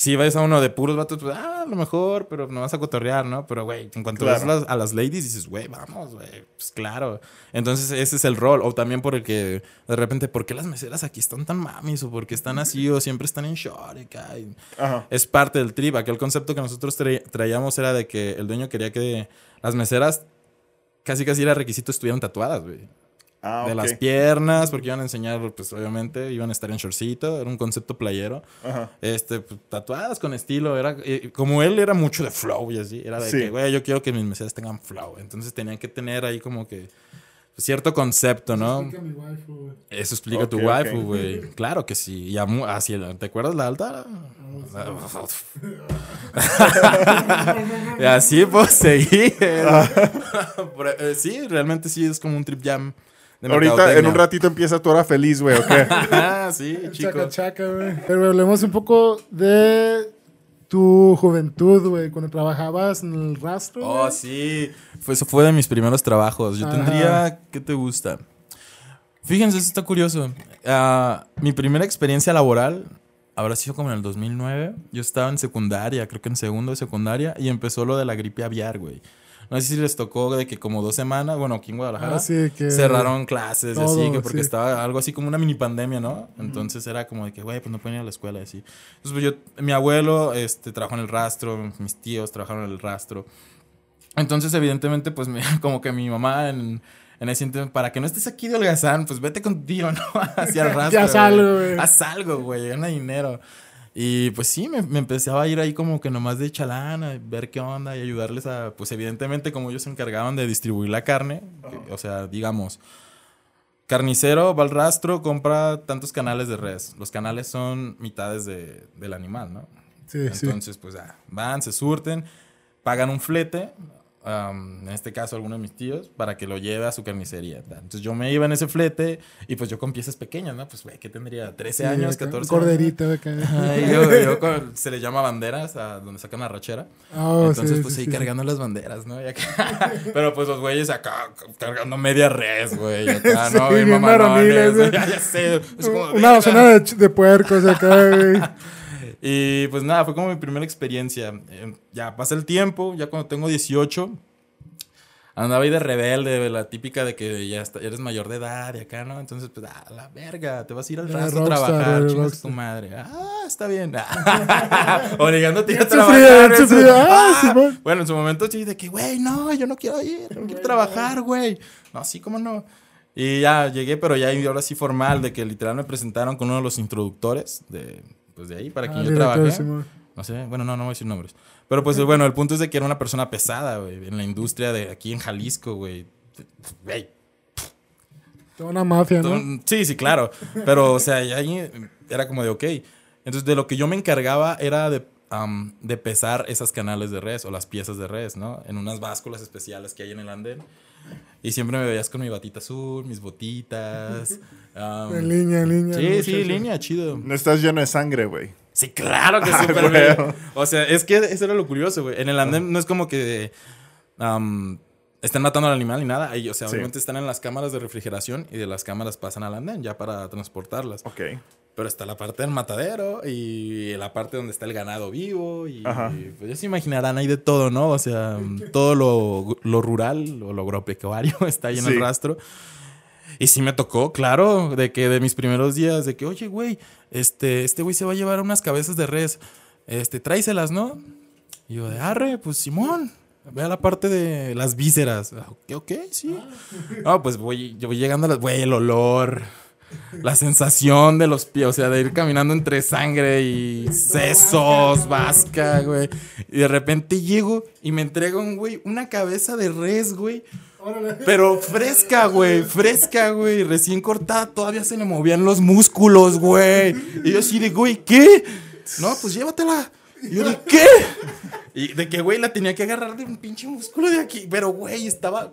Speaker 2: Si ves a uno de puros vatos, pues, ah, a lo mejor, pero no vas a cotorrear, ¿no? Pero, güey, en cuanto
Speaker 3: Claro.
Speaker 2: ves las- a las ladies, dices, güey, vamos, güey, pues claro. Entonces, ese es el rol. O también por el que, de repente, ¿por qué las meseras aquí están tan mamis? O por qué están así, o siempre están en short, y acá, y-
Speaker 3: Ajá.
Speaker 2: es parte del trip. Aquel concepto que nosotros tra- traíamos era de que el dueño quería que las meseras casi casi era requisito estuvieran tatuadas, güey.
Speaker 3: Ah,
Speaker 2: De las piernas, porque iban a enseñar, pues obviamente, iban a estar en shortcito, era un concepto playero.
Speaker 3: Ajá.
Speaker 2: Este, pues, tatuadas con estilo, era eh, como él era mucho de flow y así, era de
Speaker 3: Sí.
Speaker 2: que, güey, yo quiero que mis meseras tengan flow. Entonces tenían que tener ahí como que cierto concepto, ¿no?
Speaker 1: Explica mi waifu, güey.
Speaker 2: Eso explica
Speaker 3: Ok,
Speaker 2: tu waifu, güey. Claro que sí. Y así, ¿te acuerdas la alta? y así pues seguir. Eh, sí, realmente sí es como un trip jam. De
Speaker 3: Ahorita, en un ratito empieza tu hora feliz, güey, ¿o qué?
Speaker 2: Ah, sí, chico.
Speaker 1: Chaca, chaca, güey. Pero hablemos un poco de tu juventud, güey, cuando trabajabas en el rastro.
Speaker 2: Oh, sí. Fue, eso fue de mis primeros trabajos. Yo
Speaker 1: Ajá.
Speaker 2: tendría. ¿Qué te gusta? Fíjense, esto está curioso. Ah, mi primera experiencia laboral habrá sido como en el 2009. Yo estaba en secundaria, creo que en segundo de secundaria, y empezó lo de la gripe aviar, güey. No sé si les tocó de que como dos semanas, bueno, aquí en Guadalajara,
Speaker 1: Ah, sí, que-
Speaker 2: cerraron clases y así, que porque
Speaker 1: sí.
Speaker 2: estaba algo así como una mini pandemia, ¿no? Entonces era como de que, güey, pues no pueden ir a la escuela y así. Entonces, pues yo, mi abuelo este, trabajó en el rastro, mis tíos trabajaron en el rastro. Entonces, evidentemente, pues me- como que mi mamá en, en ese tiempo, para que no estés aquí de holgazán, pues vete con tío, ¿no? Hacia el rastro.
Speaker 1: Ya haz
Speaker 2: güey.
Speaker 1: algo, güey.
Speaker 2: Haz algo, güey, gana dinero. Y pues sí, me, me empezaba a ir ahí como que nomás de chalán, a ver qué onda y ayudarles a, pues evidentemente como ellos se encargaban de distribuir la carne, que- o sea, digamos, carnicero va al rastro, compra tantos canales de res. Los canales son mitades de- del animal, ¿no?
Speaker 1: Sí, sí.
Speaker 2: Entonces, pues ah, van, se surten, pagan un flete, am, en este caso alguno de mis tíos, para que lo lleve a su carnicería. Entonces yo me iba en ese flete y pues yo con piezas pequeñas, ¿no? Pues, güey, ¿qué tendría? ¿13
Speaker 1: Sí,
Speaker 2: años,
Speaker 1: acá,
Speaker 2: 14
Speaker 1: un
Speaker 2: años?
Speaker 1: Corderito.
Speaker 2: Ay, yo- yo con- se le llama banderas, a donde sacan la rachera.
Speaker 1: Oh,
Speaker 2: Entonces,
Speaker 1: sí,
Speaker 2: pues
Speaker 1: sí,
Speaker 2: ahí cargando las banderas, ¿no? Y acá- pero pues los güeyes acá cargando media res, güey. Acá, ¿no? Bien mamalones. Ya, ya sé. Es como,
Speaker 1: Una docena de, de puercos acá, güey.
Speaker 2: Y pues nada, fue como mi primera experiencia. Eh, ya pasa el tiempo, ya cuando tengo 18, andaba ahí de rebelde, la típica de que ya está- eres mayor de edad y acá, ¿no? Entonces, pues, ah, la verga, te vas a ir al rastro a trabajar, chingas tu madre. Ah, está bien. Obligándote a trabajar.
Speaker 1: sufrido. Ah,
Speaker 2: Ah, bueno, en su momento sí, de que, güey, no, yo no quiero ir, no quiero trabajar, güey. No, sí, cómo no. Y ya llegué, pero ya ahora sí formal, de que literal me presentaron con uno de los introductores de, pues de ahí, para
Speaker 1: Ah,
Speaker 2: quien yo trabajé.
Speaker 1: Simón.
Speaker 2: No sé, bueno, no, no voy a decir nombres. Pero pues bueno, el punto es de que era una persona pesada, güey, en la industria de aquí en Jalisco, güey. Güey,
Speaker 1: Toda una mafia, ¿no?
Speaker 2: Sí, sí, claro. Pero, o sea, ahí era como de, ok. Entonces, de lo que yo me encargaba era de, am, de pesar esas canales de res o las piezas de res, ¿no? En unas básculas especiales que hay en el andén. Y siempre me veías con mi batita azul, mis botitas. am,
Speaker 1: En línea, en línea.
Speaker 2: sí,
Speaker 1: ¿no,
Speaker 2: sí, línea, chido.
Speaker 3: No estás lleno de sangre, güey.
Speaker 2: Sí, claro que
Speaker 3: Ah,
Speaker 2: súper bien. O sea, es que eso era lo curioso, güey. En el andén no es como que am, estén matando al animal ni nada. Ahí, o sea,
Speaker 3: Sí.
Speaker 2: obviamente están en las cámaras de refrigeración y de las cámaras pasan al andén ya para transportarlas.
Speaker 3: Ok.
Speaker 2: Pero está la parte del matadero y la parte donde está el ganado vivo. Y pues ya se imaginarán, hay de todo, ¿no? O sea, todo lo, lo rural o lo agropecuario está ahí en
Speaker 3: Sí.
Speaker 2: el rastro. Y sí me tocó, claro, de que de mis primeros días, de que, oye, güey, este, este güey se va a llevar unas cabezas de res, este, tráiselas, ¿no? Y yo, de arre, pues Simón, ve a la parte de las vísceras. "Ah, Ok, ok, sí. No, pues voy, yo voy llegando a las, güey, el olor, la sensación de los pies, o sea, de ir caminando entre sangre y sesos, vasca, güey. Y de repente llego y me entrega un güey, una cabeza de res, güey Pero fresca, güey, fresca, güey, recién cortada, todavía se le movían los músculos, güey. Y yo así de, güey, ¿qué? No, pues llévatela. Y yo de, ¿qué? Y de que, güey, la tenía que agarrar de un pinche músculo de aquí. Pero, güey, estaba,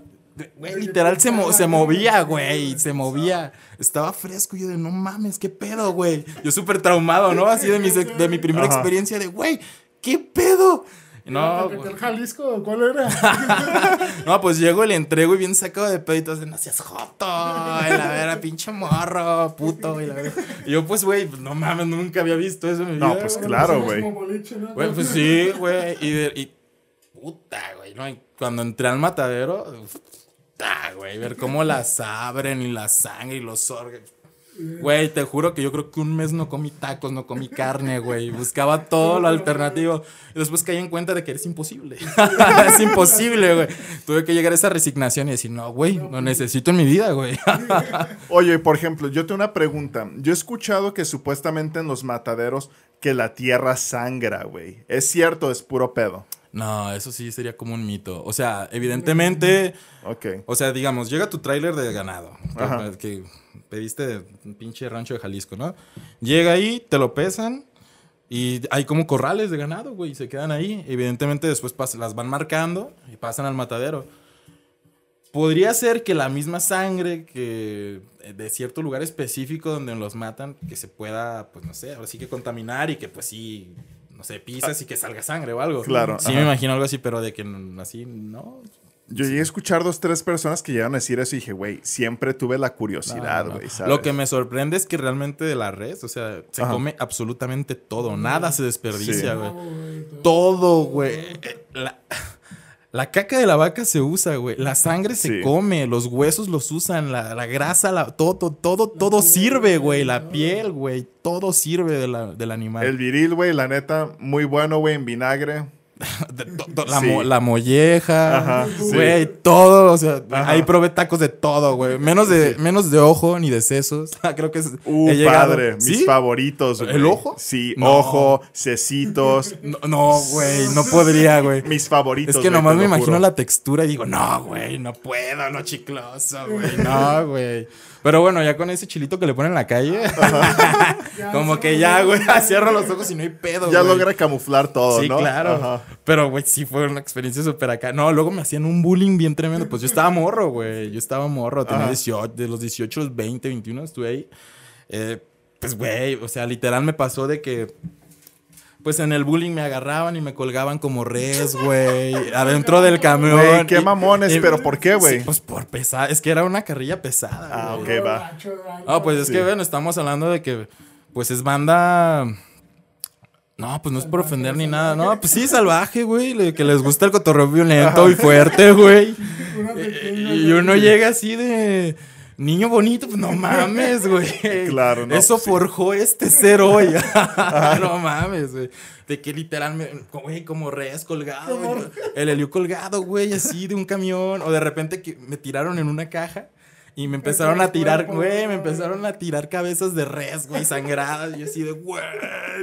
Speaker 2: güey, literal se, mo- se movía, güey, se movía. Estaba fresco. Y yo de, no mames, ¿qué pedo, güey? Yo súper traumado, ¿no? Así de mi, sec- de mi primera
Speaker 3: Ajá.
Speaker 2: experiencia de, güey, ¿qué pedo? No,
Speaker 1: ¿El
Speaker 2: güey.
Speaker 1: Jalisco? ¿Cuál era?
Speaker 2: No, pues llego y le entrego y bien sacado de peditos de no seas joto. Y la vera, pinche morro, puto. Y, la vera. Y yo, pues, güey, pues, no mames, nunca había visto eso en mi
Speaker 3: No,
Speaker 2: vida,
Speaker 3: pues claro, güey.
Speaker 2: Güey, pues sí, güey. Y, de- y puta, güey, ¿no? Y cuando entré al matadero, puta, güey, ver cómo las abren y la sangre y los órganos. Güey, te juro que yo creo que un mes no comí tacos, no comí carne, güey. Buscaba todo lo alternativo. Y después caí en cuenta de que es imposible. es imposible, güey. Tuve que llegar a esa resignación y decir, no, güey, lo necesito en mi vida, güey.
Speaker 3: Oye, por ejemplo, yo tengo una pregunta. Yo he escuchado que supuestamente en los mataderos que la tierra sangra, güey. ¿Es cierto es puro pedo?
Speaker 2: No, eso sí sería como un mito. O sea, evidentemente...
Speaker 3: Ok.
Speaker 2: O sea, digamos, llega tu tráiler de ganado
Speaker 3: Ajá.
Speaker 2: que, que pediste de un pinche rancho de Jalisco, ¿no? Llega ahí, te lo pesan y hay como corrales de ganado, güey, y se quedan ahí. Evidentemente después pas- las van marcando y pasan al matadero. Podría ser que la misma sangre que eh, de cierto lugar específico donde los matan, que se pueda, pues no sé, ahora sí que contaminar y que pues sí, sé, pisas y que salga sangre o algo.
Speaker 3: Claro,
Speaker 2: Sí
Speaker 3: ajá.
Speaker 2: me imagino algo así, pero de que así, no,
Speaker 3: Yo llegué a escuchar dos, tres personas que llegaron a decir eso y dije, güey, siempre tuve la curiosidad,
Speaker 2: No, no.
Speaker 3: güey.
Speaker 2: Lo que me sorprende es que realmente de la res, o sea, se
Speaker 3: Ajá.
Speaker 2: come absolutamente todo, nada se desperdicia,
Speaker 3: Sí.
Speaker 2: güey. Todo, güey. Eh, La, la caca de la vaca se usa, güey. La sangre se
Speaker 3: Sí.
Speaker 2: come, los huesos los usan, la, la grasa, la, todo, todo, todo sirve, güey. La piel, güey. Todo sirve de la- del animal.
Speaker 3: El viril, güey, la neta, muy bueno, güey, en vinagre.
Speaker 2: La,
Speaker 3: Sí.
Speaker 2: mo- la molleja,
Speaker 3: sí.
Speaker 2: güey, todo, o sea,
Speaker 3: Ajá.
Speaker 2: ahí probé tacos de todo, güey, menos de, menos de ojo ni de sesos, creo que es,
Speaker 3: Uh,
Speaker 2: he
Speaker 3: padre, mis favoritos, güey.
Speaker 2: ¿El ojo?
Speaker 3: Sí,
Speaker 2: No.
Speaker 3: ojo, cecitos,
Speaker 2: No, güey, no podría, güey.
Speaker 3: mis favoritos.
Speaker 2: Es que nomás me imagino
Speaker 3: juro.
Speaker 2: la textura y digo, no, güey, no puedo, no chicloso, güey, no, güey. Pero bueno, ya con ese chilito que le ponen en la calle, como que ya, güey, cierro los ojos y no hay pedo,
Speaker 3: Ya
Speaker 2: güey.
Speaker 3: logra camuflar todo,
Speaker 2: Sí,
Speaker 3: ¿no?
Speaker 2: claro.
Speaker 3: Ajá.
Speaker 2: Pero, güey, sí fue una experiencia súper acá. No, luego me hacían un bullying bien tremendo. Pues yo estaba morro, güey. Yo estaba morro. Tenía
Speaker 3: Ajá.
Speaker 2: 18, de los 18 a los 20, 21 estuve ahí. Eh, pues, güey, o sea, literal me pasó de que... Pues en el bullying me agarraban y me colgaban como res, güey. adentro del camión.
Speaker 3: Güey, qué mamones,
Speaker 2: y-
Speaker 3: pero ¿por qué, güey?
Speaker 2: Sí, pues por pesar. Es que era una carrilla pesada.
Speaker 3: Ah,
Speaker 2: güey.
Speaker 3: ok, va.
Speaker 2: Ah, pues es
Speaker 3: Sí.
Speaker 2: que, bueno, estamos hablando de que, pues es banda. No, pues no es por ofender ni nada. No, pues sí, salvaje, güey. Que les gusta el cotorreo violento y fuerte, güey. Y uno llega así de. Niño bonito, pues no mames, güey.
Speaker 3: Claro, no,
Speaker 2: Eso
Speaker 3: pues sí.
Speaker 2: forjó este ser hoy. no mames, güey. De que literalmente, güey, como res colgado. güey. El helio colgado, güey, así de un camión. O de repente que me tiraron en una caja. Y me empezaron a tirar, güey, me empezaron a tirar cabezas de res, güey, sangradas. Y yo así de, güey,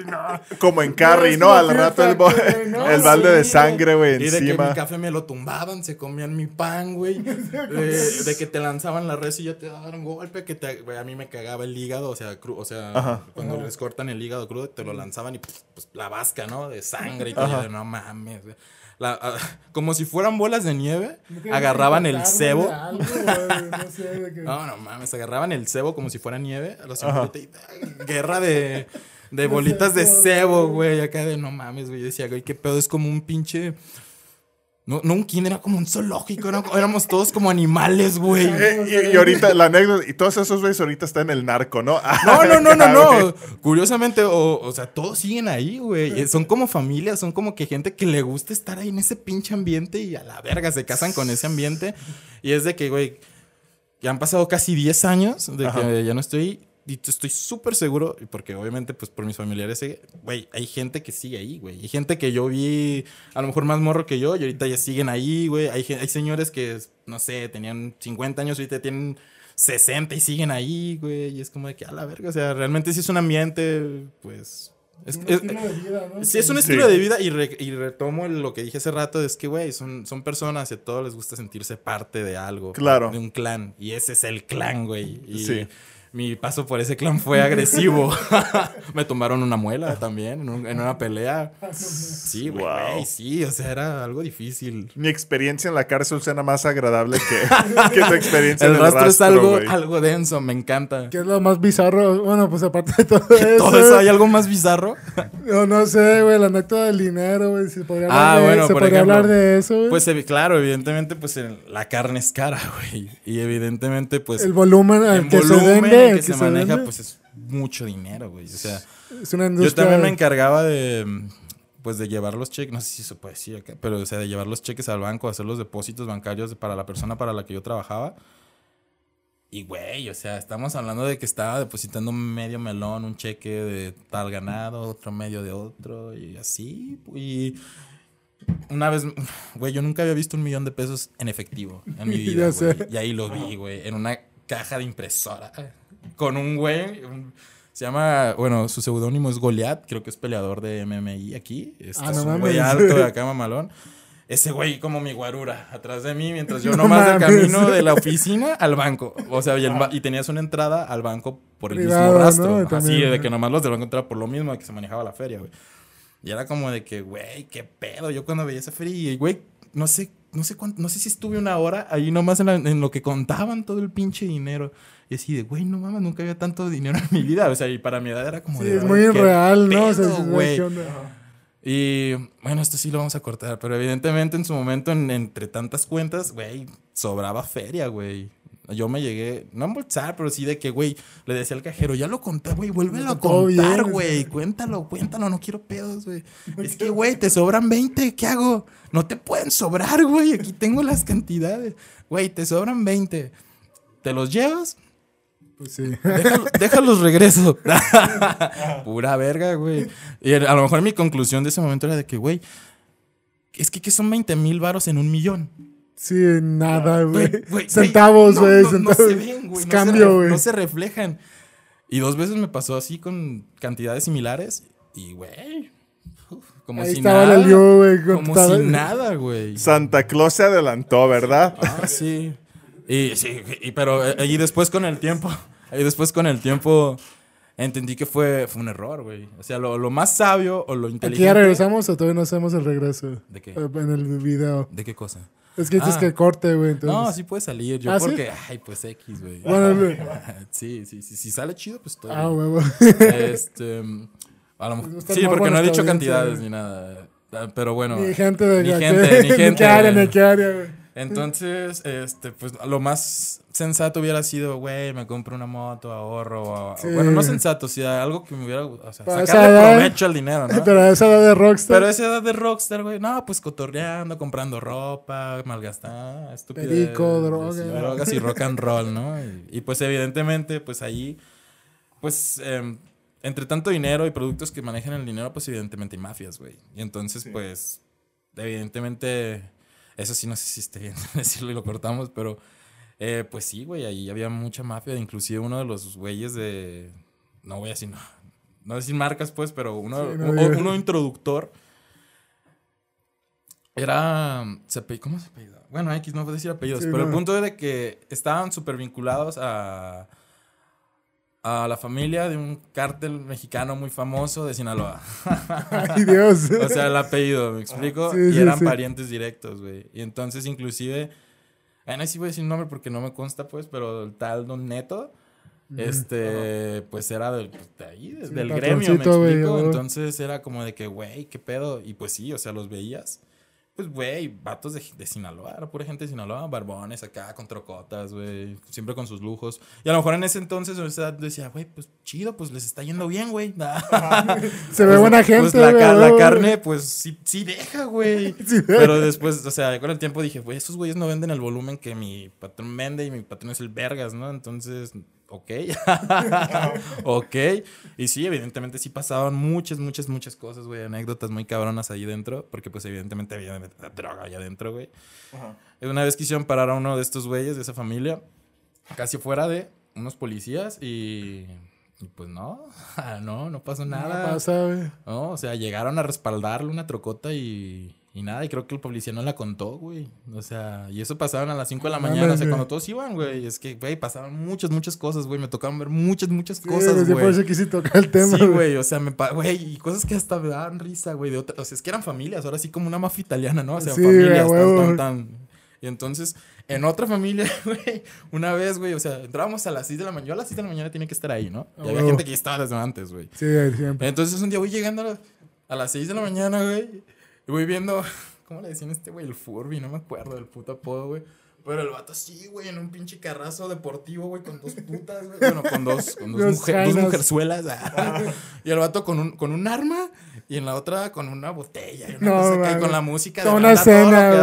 Speaker 2: no.
Speaker 3: Como en Carrie, ¿no? Al rato el, el balde de sangre, güey,
Speaker 2: Y de que mi
Speaker 3: encima.
Speaker 2: café me lo tumbaban, se comían mi pan, güey. De, de que te lanzaban la res y ya te daban un golpe, que te, güey, a mí me cagaba el hígado, o sea, cru- o sea
Speaker 3: Ajá.
Speaker 2: cuando les cortan el hígado crudo, te lo lanzaban y pues, pues, la vasca, ¿no? De sangre y todo. de, no mames, güey. La- como si fueran bolas de nieve, agarraban el cebo. No, no mames, agarraban el cebo como si fuera nieve. A los
Speaker 3: Ajá.
Speaker 2: 50 y, guerra de, de bolitas de cebo, güey. Acá de no mames, güey. Yo decía, güey, qué pedo, es como un pinche. No, no un kinder, era como un zoológico, ¿no? éramos todos como animales, güey.
Speaker 3: Eh, y, y ahorita, la anécdota, y todos esos güeyes ahorita están en el narco, ¿no?
Speaker 2: No, no, no, no, no. Curiosamente, o, o sea, todos siguen ahí, güey. Eh, Son como familias, son como que gente que le gusta estar ahí en ese pinche ambiente y a la verga se casan con ese ambiente. Y es de que, güey, ya han pasado casi 10 años de
Speaker 3: Ajá.
Speaker 2: que ya no estoy. Y estoy súper seguro, porque obviamente, pues por mis familiares, eh, güey, hay gente que sigue ahí, güey. Hay gente que yo vi, a lo mejor más morro que yo, y ahorita ya siguen ahí, güey. Hay, hay señores que, no sé, tenían 50 años, ahorita tienen 60 y siguen ahí, güey. Y es como de que, a la verga, o sea, realmente sí es un ambiente, pues, Es,
Speaker 1: Un
Speaker 2: es-
Speaker 1: estilo de vida, ¿no?
Speaker 2: sí, es un
Speaker 3: Sí.
Speaker 2: estilo de vida y, re- y retomo lo que dije hace rato, es que, güey, son, son personas y a todos les gusta sentirse parte de algo.
Speaker 3: Claro.
Speaker 2: De un clan. Y ese es el clan, güey. Y
Speaker 3: Sí.
Speaker 2: Mi paso por ese clan fue agresivo. Me tomaron una muela también en, un- en una pelea. Sí, güey,
Speaker 3: Wow.
Speaker 2: sí, o sea, era algo difícil.
Speaker 3: Mi experiencia en la cárcel suena más agradable que, que tu experiencia
Speaker 2: El
Speaker 3: en el
Speaker 2: rastro, es
Speaker 3: rastro,
Speaker 2: algo,
Speaker 3: güey.
Speaker 2: algo denso, me encanta.
Speaker 1: ¿Qué es lo más bizarro? Bueno, pues aparte de todo eso.
Speaker 2: ¿Todo eso hay algo más bizarro?
Speaker 1: No, no sé, güey, la anécdota del dinero, güey. Si podría
Speaker 2: Ah,
Speaker 1: hablar, de,
Speaker 2: bueno,
Speaker 1: se
Speaker 2: por
Speaker 1: podría
Speaker 2: ejemplo,
Speaker 1: hablar de eso, güey.
Speaker 2: Pues claro, evidentemente, pues el- la carne es cara, güey. Y evidentemente, pues
Speaker 1: el volumen al que se
Speaker 2: volumen
Speaker 1: vende,
Speaker 2: en que se
Speaker 1: se
Speaker 2: maneja,
Speaker 1: vende,
Speaker 2: pues es mucho dinero, güey. O sea,
Speaker 1: es una
Speaker 2: yo también me encargaba de, pues de llevar los cheques, no sé si se puede decir acá, pero o sea, de llevar los cheques al banco, hacer los depósitos bancarios para la persona para la que yo trabajaba. Y, güey, o sea, estamos hablando de que estaba depositando medio melón, un cheque de tal ganado, otro medio de otro, y así. Y una vez, güey, yo nunca había visto un millón de pesos en efectivo en mi vida, güey. Y ahí lo vi, güey, en una caja de impresora. Con un güey, un- se llama, bueno, su seudónimo es Goliath, creo que es peleador de MMI aquí. Este
Speaker 1: Ah,
Speaker 2: es
Speaker 1: no
Speaker 2: un güey
Speaker 1: mames.
Speaker 2: alto de acá, mamalón. Ese güey como mi guarura, atrás de mí, mientras yo
Speaker 1: No
Speaker 2: nomás de
Speaker 1: mames.
Speaker 2: camino de la oficina al banco. O sea, y, el y tenías una entrada al banco por el mismo
Speaker 1: ¿no?
Speaker 2: rastro. Así,
Speaker 1: También,
Speaker 2: de
Speaker 1: ¿no?
Speaker 2: que nomás los del banco entraban por lo mismo de que se manejaba la feria, güey. Y era como de que, güey, qué pedo. Yo cuando veía esa feria, y güey, no sé, no sé cuánto, no sé si estuve una hora ahí nomás en, la- en lo que contaban todo el pinche dinero. Y así de, güey, no mames, nunca había tanto dinero en mi vida. O sea, y para mi edad era como
Speaker 1: Sí,
Speaker 2: de,
Speaker 1: es
Speaker 2: "Güey,
Speaker 1: muy irreal, ¿no? O sea,
Speaker 2: güey. Y bueno, esto sí lo vamos a cortar, pero evidentemente en su momento, en- entre tantas cuentas, güey, sobraba feria, güey. Yo me llegué, no a embolsar, pero sí de que, güey, le decía al cajero, ya lo conté, güey, vuélvelo a contar, güey, cuéntalo, cuéntalo, no quiero pedos, güey. Es que, güey, te sobran 20, ¿qué hago? No te pueden sobrar, güey, aquí tengo las cantidades. Güey, te sobran 20. ¿Te los llevas?
Speaker 1: Sí.
Speaker 2: Déjalo- déjalos regreso. Pura verga, güey. Y a lo mejor mi conclusión de ese momento era de que, güey, es que ¿qué son 20 mil varos en un millón?
Speaker 1: Sí, nada, güey. Centavos,
Speaker 2: no,
Speaker 1: güey.
Speaker 2: No, se ven, güey.
Speaker 1: Cambio, güey.
Speaker 2: No se reflejan. Y dos veces me pasó así con cantidades similares. Y, güey, como
Speaker 1: Ahí
Speaker 2: si
Speaker 1: estaba
Speaker 2: nada. Como si nada, güey.
Speaker 3: Santa Claus se adelantó, ¿verdad?
Speaker 2: Ah, sí. Y sí, y, pero eh, y después con el tiempo, y después con el tiempo entendí que fue, fue un error, güey. O sea, lo, lo más sabio o lo
Speaker 1: ¿Aquí
Speaker 2: inteligente.
Speaker 1: ya regresamos o todavía no hacemos el regreso?
Speaker 2: ¿De qué?
Speaker 1: Eh, En el video.
Speaker 2: ¿De qué cosa?
Speaker 1: Es que dices
Speaker 2: Ah.
Speaker 1: que corte, güey. Entonces...
Speaker 2: No, sí puede salir. Yo
Speaker 1: ¿Ah, sí?
Speaker 2: porque, ay, pues X, güey.
Speaker 1: Bueno,
Speaker 2: sí, sí, sí. Si sale chido, pues todo.
Speaker 1: Ah, huevo.
Speaker 2: Este. A lo mejor-
Speaker 1: Pues está
Speaker 2: sí, porque no he dicho cantidades ni nada. Ah, Pero bueno.
Speaker 1: Ni gente de
Speaker 2: Ni
Speaker 1: aquí-
Speaker 2: gente, ni
Speaker 1: Ni
Speaker 2: gente.
Speaker 1: qué área, ni qué área, güey.
Speaker 2: Entonces, este, pues lo más sensato hubiera sido, güey, me compro una moto, ahorro. o-
Speaker 1: Sí.
Speaker 2: Bueno, no sensato, sino algo que me hubiera. O sea,
Speaker 1: Para
Speaker 2: sacarle
Speaker 1: edad-
Speaker 2: provecho al dinero, ¿no?
Speaker 1: Pero a esa edad de Rockstar.
Speaker 2: Pero a esa edad de rockstar, güey, no, pues cotorreando, comprando ropa, malgastada, estupidez.
Speaker 1: Perico, droga.
Speaker 2: sí, drogas y rock and roll, ¿no? Y, y, pues evidentemente, pues ahí, pues em, entre tanto dinero y productos que manejan el dinero, pues evidentemente hay mafias, güey. Y entonces, pues, evidentemente, eso sí no sé si esté bien decirlo y lo cortamos, pero eh, pues sí, güey, ahí había mucha mafia, inclusive uno de los güeyes de, no voy a decir, no, no decir marcas, pues, pero uno,
Speaker 1: Sí, no
Speaker 2: uno introductor era, se ape- ¿cómo se apellida? Bueno, X, no voy a decir apellidos,
Speaker 1: Sí,
Speaker 2: pero el punto es de que estaban súper vinculados a, a la familia de un cártel mexicano muy famoso de Sinaloa.
Speaker 1: Ay, Dios.
Speaker 2: O sea, el apellido, ¿me explico?
Speaker 1: Sí,
Speaker 2: y
Speaker 1: sí,
Speaker 2: eran
Speaker 1: sí.
Speaker 2: parientes directos, güey. Y entonces, inclusive, bueno, ahí sí voy a decir nombre porque no me consta, pues, pero el tal Don Neto, este, pues era del, pues, de ahí, del gremio, ¿me explico? Entonces era como de que, güey, ¿qué pedo? Y pues sí, o sea, los veías. Pues, güey, vatos de, de Sinaloa, era pura gente de Sinaloa, barbones acá, con trocotas, güey, siempre con sus lujos. Y a lo mejor en ese entonces, o sea, decía, güey, pues chido, pues les está yendo bien, güey.
Speaker 1: Se ve
Speaker 2: Pues,
Speaker 1: buena gente,
Speaker 2: Pues la, ca- carne, pues sí, sí deja, güey.
Speaker 1: Sí.
Speaker 2: Pero después, o sea, con el tiempo dije, güey, esos güeyes no venden el volumen que mi patrón vende y mi patrón es el vergas, ¿no? Entonces, ok. ok. Y sí, evidentemente sí pasaban muchas, muchas, muchas cosas, güey. Anécdotas muy cabronas ahí dentro, porque pues evidentemente había droga allá adentro, güey. Una vez quisieron parar a uno de estos güeyes de esa familia, casi fuera de unos policías y Y pues no, no, no pasó
Speaker 1: Nada
Speaker 2: nada.
Speaker 1: pasa, güey.
Speaker 2: No, o sea, llegaron a respaldarle una trocota y, y nada, y creo que el policía no la contó, güey. O sea, y eso pasaban a las 5 de la mañana, o sea, cuando todos iban, güey. Es que, güey, pasaban muchas, muchas cosas, güey. Me tocaban ver muchas, muchas
Speaker 1: Sí,
Speaker 2: cosas,
Speaker 1: güey, por eso quise tocar el tema,
Speaker 2: Sí,
Speaker 1: güey.
Speaker 2: o sea, me güey, y cosas que hasta me daban risa, güey, de otra, o sea, es que eran familias, ahora sí como una mafia italiana, ¿no? O sea,
Speaker 1: Sí,
Speaker 2: familias,
Speaker 1: güey,
Speaker 2: tan, tan, tan. Y entonces, en otra familia, güey, una vez, güey, o sea, entrábamos a las 6 de la mañana, yo a las 6 de la mañana tenía que estar ahí, ¿no? Y había gente que estaba desde antes, güey.
Speaker 1: Sí, siempre.
Speaker 2: Entonces un día voy llegando a, la- a las 6 de la mañana, güey. Y voy viendo, ¿cómo le decían a este güey? El Furby, no me acuerdo del puto apodo, güey. Pero el vato sí, güey, en un pinche carrazo deportivo, güey, con dos putas, güey. Bueno, con dos, con dos, mujer- dos mujerzuelas. y el vato con un, con un arma y en la otra con una botella. Y, una
Speaker 1: No,
Speaker 2: cosa con la música
Speaker 1: Toda
Speaker 2: de
Speaker 1: una
Speaker 2: que
Speaker 1: güey,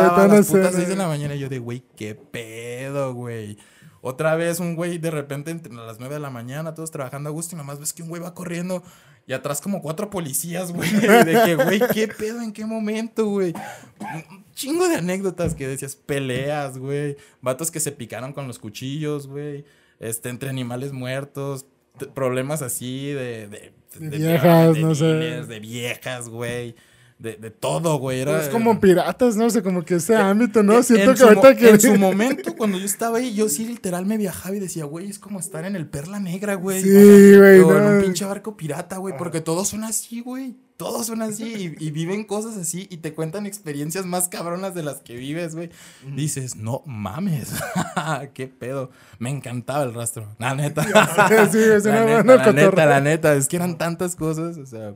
Speaker 1: toda una
Speaker 2: las putas
Speaker 1: escena.
Speaker 2: 6 de la mañana. Y yo de, güey, qué pedo, güey. Otra vez un güey de repente entre las 9 de la mañana, todos trabajando a gusto y nomás ves que un güey va corriendo y atrás como cuatro policías, güey. De que, güey, ¿qué pedo? ¿En qué momento, güey? Un chingo de anécdotas que decías, peleas, güey. Vatos que se picaron con los cuchillos, güey. Este, entre animales muertos. Problemas así de... De,
Speaker 1: De viejas, no sé.
Speaker 2: De viejas, güey. De, de todo, güey. Era,
Speaker 1: Es como piratas, no sé, como que ese ámbito, ¿no?
Speaker 2: en-
Speaker 1: Siento
Speaker 2: en
Speaker 1: que ahorita que.
Speaker 2: En su momento, cuando yo estaba ahí, yo sí literal me viajaba y decía, güey, es como estar en el Perla Negra, güey.
Speaker 1: Sí, güey,
Speaker 2: O en
Speaker 1: no.
Speaker 2: un pinche barco pirata, güey, porque todos son así, güey. Todos son así y, y viven cosas así y te cuentan experiencias más cabronas de las que vives, güey. Dices, no mames, qué pedo. Me encantaba el rastro, la neta.
Speaker 1: Sí, es
Speaker 2: la
Speaker 1: una
Speaker 2: neta,
Speaker 1: buena
Speaker 2: la neta, la neta, es que eran tantas cosas, o sea,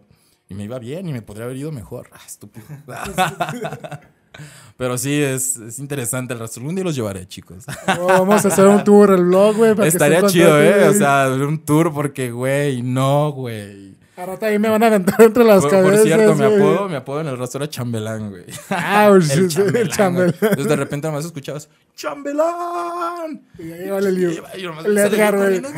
Speaker 2: y me iba bien y me podría haber ido mejor. Ah, estúpido. Pero sí, es, es interesante el rastro. Algún día los llevaré, chicos.
Speaker 1: Oh, vamos a hacer un tour, el vlog, güey. para que
Speaker 2: Estaría chido, ¿eh? O sea, un tour porque, güey, no, güey.
Speaker 1: Ahora ahí me van a aventar entre las
Speaker 2: Por,
Speaker 1: cabezas.
Speaker 2: por cierto, mi
Speaker 1: güey.
Speaker 2: apodo, mi apodo en el rastro era chambelán, güey.
Speaker 1: Ah,
Speaker 2: el
Speaker 1: sí,
Speaker 2: chambelán.
Speaker 1: el chambelán.
Speaker 2: güey. Entonces de repente nomás escuchabas, ¡chambelán!
Speaker 1: Y ahí vale el lío. El Edgar, güey.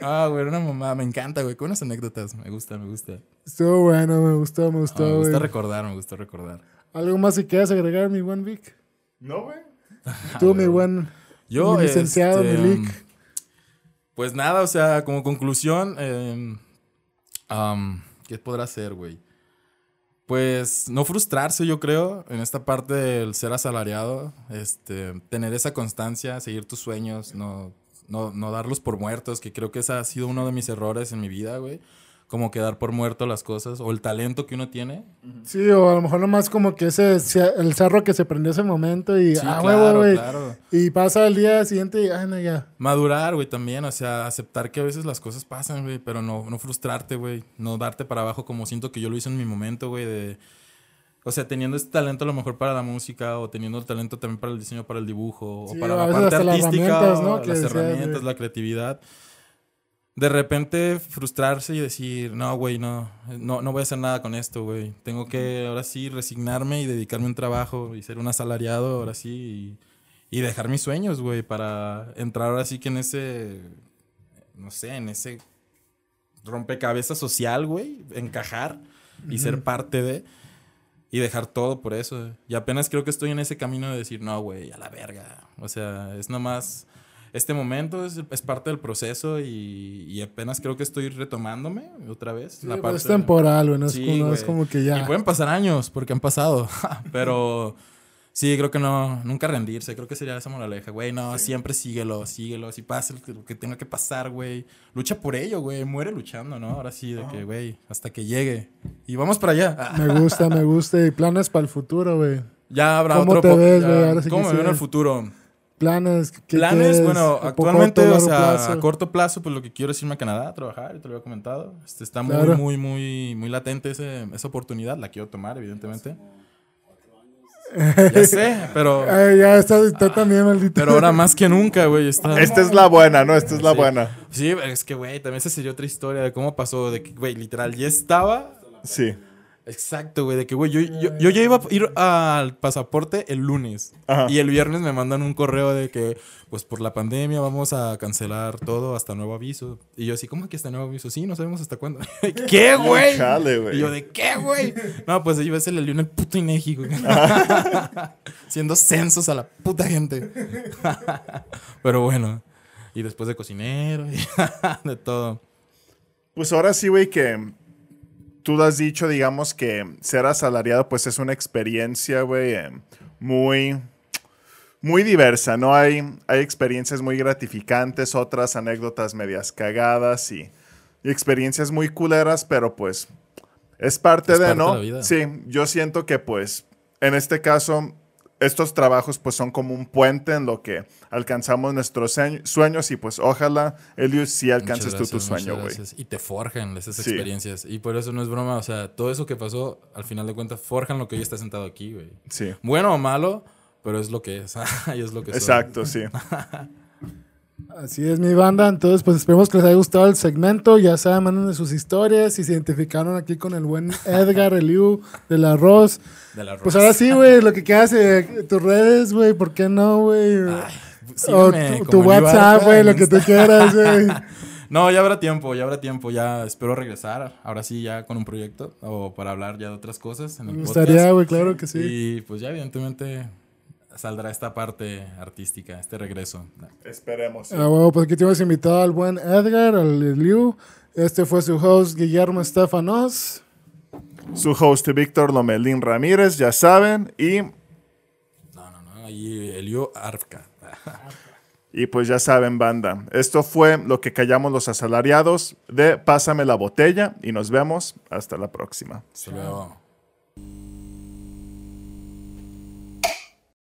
Speaker 2: Ah, güey, era una mamá. Me encanta, güey. Con unas anécdotas. Me gusta, me gusta.
Speaker 1: Estuvo bueno, me gustó, me
Speaker 2: Ah,
Speaker 1: gustó,
Speaker 2: me
Speaker 1: güey.
Speaker 2: gusta recordar, me gusta recordar.
Speaker 1: ¿Algo más que quieras agregar, mi buen Vic?
Speaker 3: No, güey.
Speaker 1: Tú,
Speaker 2: Ah,
Speaker 1: mi buen
Speaker 2: Yo,
Speaker 1: mi licenciado,
Speaker 2: este,
Speaker 1: mi Lic.
Speaker 2: Pues nada, o sea, como conclusión, eh, ¿qué podrá ser, güey? Pues no frustrarse, yo creo, en esta parte del ser asalariado, este, tener esa constancia, seguir tus sueños, no, no, no darlos por muertos, que creo que ese ha sido uno de mis errores en mi vida, güey. Como que dar por muerto las cosas o el talento que uno tiene.
Speaker 1: Sí, o a lo mejor nomás como que ese, el cerro que se prendió ese momento y,
Speaker 2: Sí,
Speaker 1: ah,
Speaker 2: claro,
Speaker 1: huevo, güey.
Speaker 2: claro.
Speaker 1: Y pasa el día siguiente y, ah, no, ya.
Speaker 2: Madurar, güey, también, o sea, aceptar que a veces las cosas pasan, güey, pero no, no frustrarte, güey, no darte para abajo como siento que yo lo hice en mi momento, güey, de... O sea, teniendo este talento a lo mejor para la música o teniendo el talento también para el diseño, para el dibujo
Speaker 1: Sí,
Speaker 2: o para la parte
Speaker 1: hasta las
Speaker 2: artística,
Speaker 1: herramientas,
Speaker 2: o
Speaker 1: ¿no? Que
Speaker 2: las herramientas, la creatividad. De repente frustrarse y decir, no, güey, no, no, no voy a hacer nada con esto, güey. Tengo que ahora sí resignarme y dedicarme a un trabajo y ser un asalariado, ahora sí, y, y dejar mis sueños, güey, para entrar ahora sí que en ese, no sé, en ese rompecabezas social, güey, encajar y ser parte de y dejar todo por eso. Y apenas creo que estoy en ese camino de decir, no, güey, a la verga. O sea, es nomás, este momento es, es parte del proceso y, y apenas creo que estoy retomándome otra vez.
Speaker 1: Sí,
Speaker 2: la
Speaker 1: pues,
Speaker 2: parte-
Speaker 1: es temporal, güey. No, es, como- no es como que
Speaker 2: Y
Speaker 1: ya.
Speaker 2: pueden pasar años, porque han pasado. Pero sí, creo que no, nunca rendirse. Creo que sería esa moraleja, güey. No, siempre síguelo, síguelo. Si pasa lo que, tenga que pasar, güey. Lucha por ello, güey. Muere luchando, ¿no? Ahora sí, de que, güey, hasta que llegue. Y vamos para allá.
Speaker 1: Me gusta, me gusta. Y planes para el futuro, güey.
Speaker 2: Ya habrá
Speaker 1: ¿Cómo
Speaker 2: otro
Speaker 1: te ves,
Speaker 2: ya.
Speaker 1: güey? Ahora sí
Speaker 2: ¿Cómo me veo en el futuro?
Speaker 1: Planes. ¿qué
Speaker 2: Planes,
Speaker 1: quieres?
Speaker 2: bueno,
Speaker 1: ¿A poco,
Speaker 2: actualmente,
Speaker 1: corto,
Speaker 2: o sea,
Speaker 1: plazo?
Speaker 2: a corto plazo, pues lo que quiero es irme a Canadá a trabajar, te lo había comentado. Este, está muy,
Speaker 1: Claro.
Speaker 2: muy, muy, muy latente ese- esa oportunidad, la quiero tomar, evidentemente. ya sé, pero,
Speaker 1: Ay, ya está, está también, maldito.
Speaker 2: pero ahora más que nunca, güey, está...
Speaker 3: Esta es la buena, ¿no? Esta es la
Speaker 2: Sí.
Speaker 3: buena.
Speaker 2: Sí, es que, güey, también esa sería otra historia de cómo pasó, de que, güey, literal, ya estaba...
Speaker 3: Sí.
Speaker 2: Exacto, güey, de que, güey, yo, yo, yo ya iba a ir al pasaporte el lunes.
Speaker 3: Ajá.
Speaker 2: Y el viernes me mandan un correo de que, pues por la pandemia vamos a cancelar todo hasta nuevo aviso. Y yo así, ¿cómo que hasta nuevo aviso? Sí, no sabemos hasta cuándo. ¿Qué, güey? Y yo, ¿de qué, güey? No, pues yo se le lió en el puto Inegi, güey. Siendo censos a la puta gente. Pero bueno. Y después de cocinero y de todo.
Speaker 3: Pues ahora sí, güey, que tú has dicho, digamos, que ser asalariado, pues es una experiencia, güey, eh, muy, muy diversa, ¿no? Hay, hay experiencias muy gratificantes, otras anécdotas medias cagadas y, y experiencias muy culeras, pero pues es parte
Speaker 2: Es
Speaker 3: de,
Speaker 2: parte
Speaker 3: ¿no?
Speaker 2: de la vida.
Speaker 3: Sí, yo siento que pues en este caso estos trabajos pues son como un puente en lo que alcanzamos nuestros sueñ- sueños y pues ojalá, Elius, sí alcances tú tu sueño, güey.
Speaker 2: Y te forjan esas
Speaker 3: Sí.
Speaker 2: experiencias. Y por eso no es broma. O sea, todo eso que pasó, al final de cuentas, forjan lo que hoy está sentado aquí, güey.
Speaker 3: Sí,
Speaker 2: Bueno o malo, pero es lo que es. y es lo que soy.
Speaker 3: exacto, sí.
Speaker 1: Así es mi banda, entonces pues esperemos que les haya gustado el segmento, ya saben, manden sus historias, si se identificaron aquí con el buen Edgar Eliu del arroz.
Speaker 2: De la
Speaker 1: Pues ahora sí, güey, lo que quieras, eh, tus redes, güey, ¿por qué no, güey? O tu, WhatsApp, güey, lo que tú quieras, güey.
Speaker 2: No, ya habrá tiempo, ya habrá tiempo. Ya espero regresar. Ahora sí, ya con un proyecto. O para hablar ya de otras cosas en el
Speaker 1: Me gustaría, güey, claro que sí.
Speaker 2: Y pues ya, evidentemente, saldrá esta parte artística, este regreso.
Speaker 3: Esperemos. sí.
Speaker 1: Ah, bueno, pues aquí tenemos invitado al buen Edgar, al Eliu. Este fue su host, Guillermo Estefanos.
Speaker 3: Su host Víctor Lomelín Ramírez, ya saben, y,
Speaker 2: No, no, no. Ahí Elio Arca.
Speaker 3: y pues ya saben, banda. Esto fue lo que callamos los asalariados de Pásame la botella y nos vemos hasta la próxima.
Speaker 2: Hasta luego.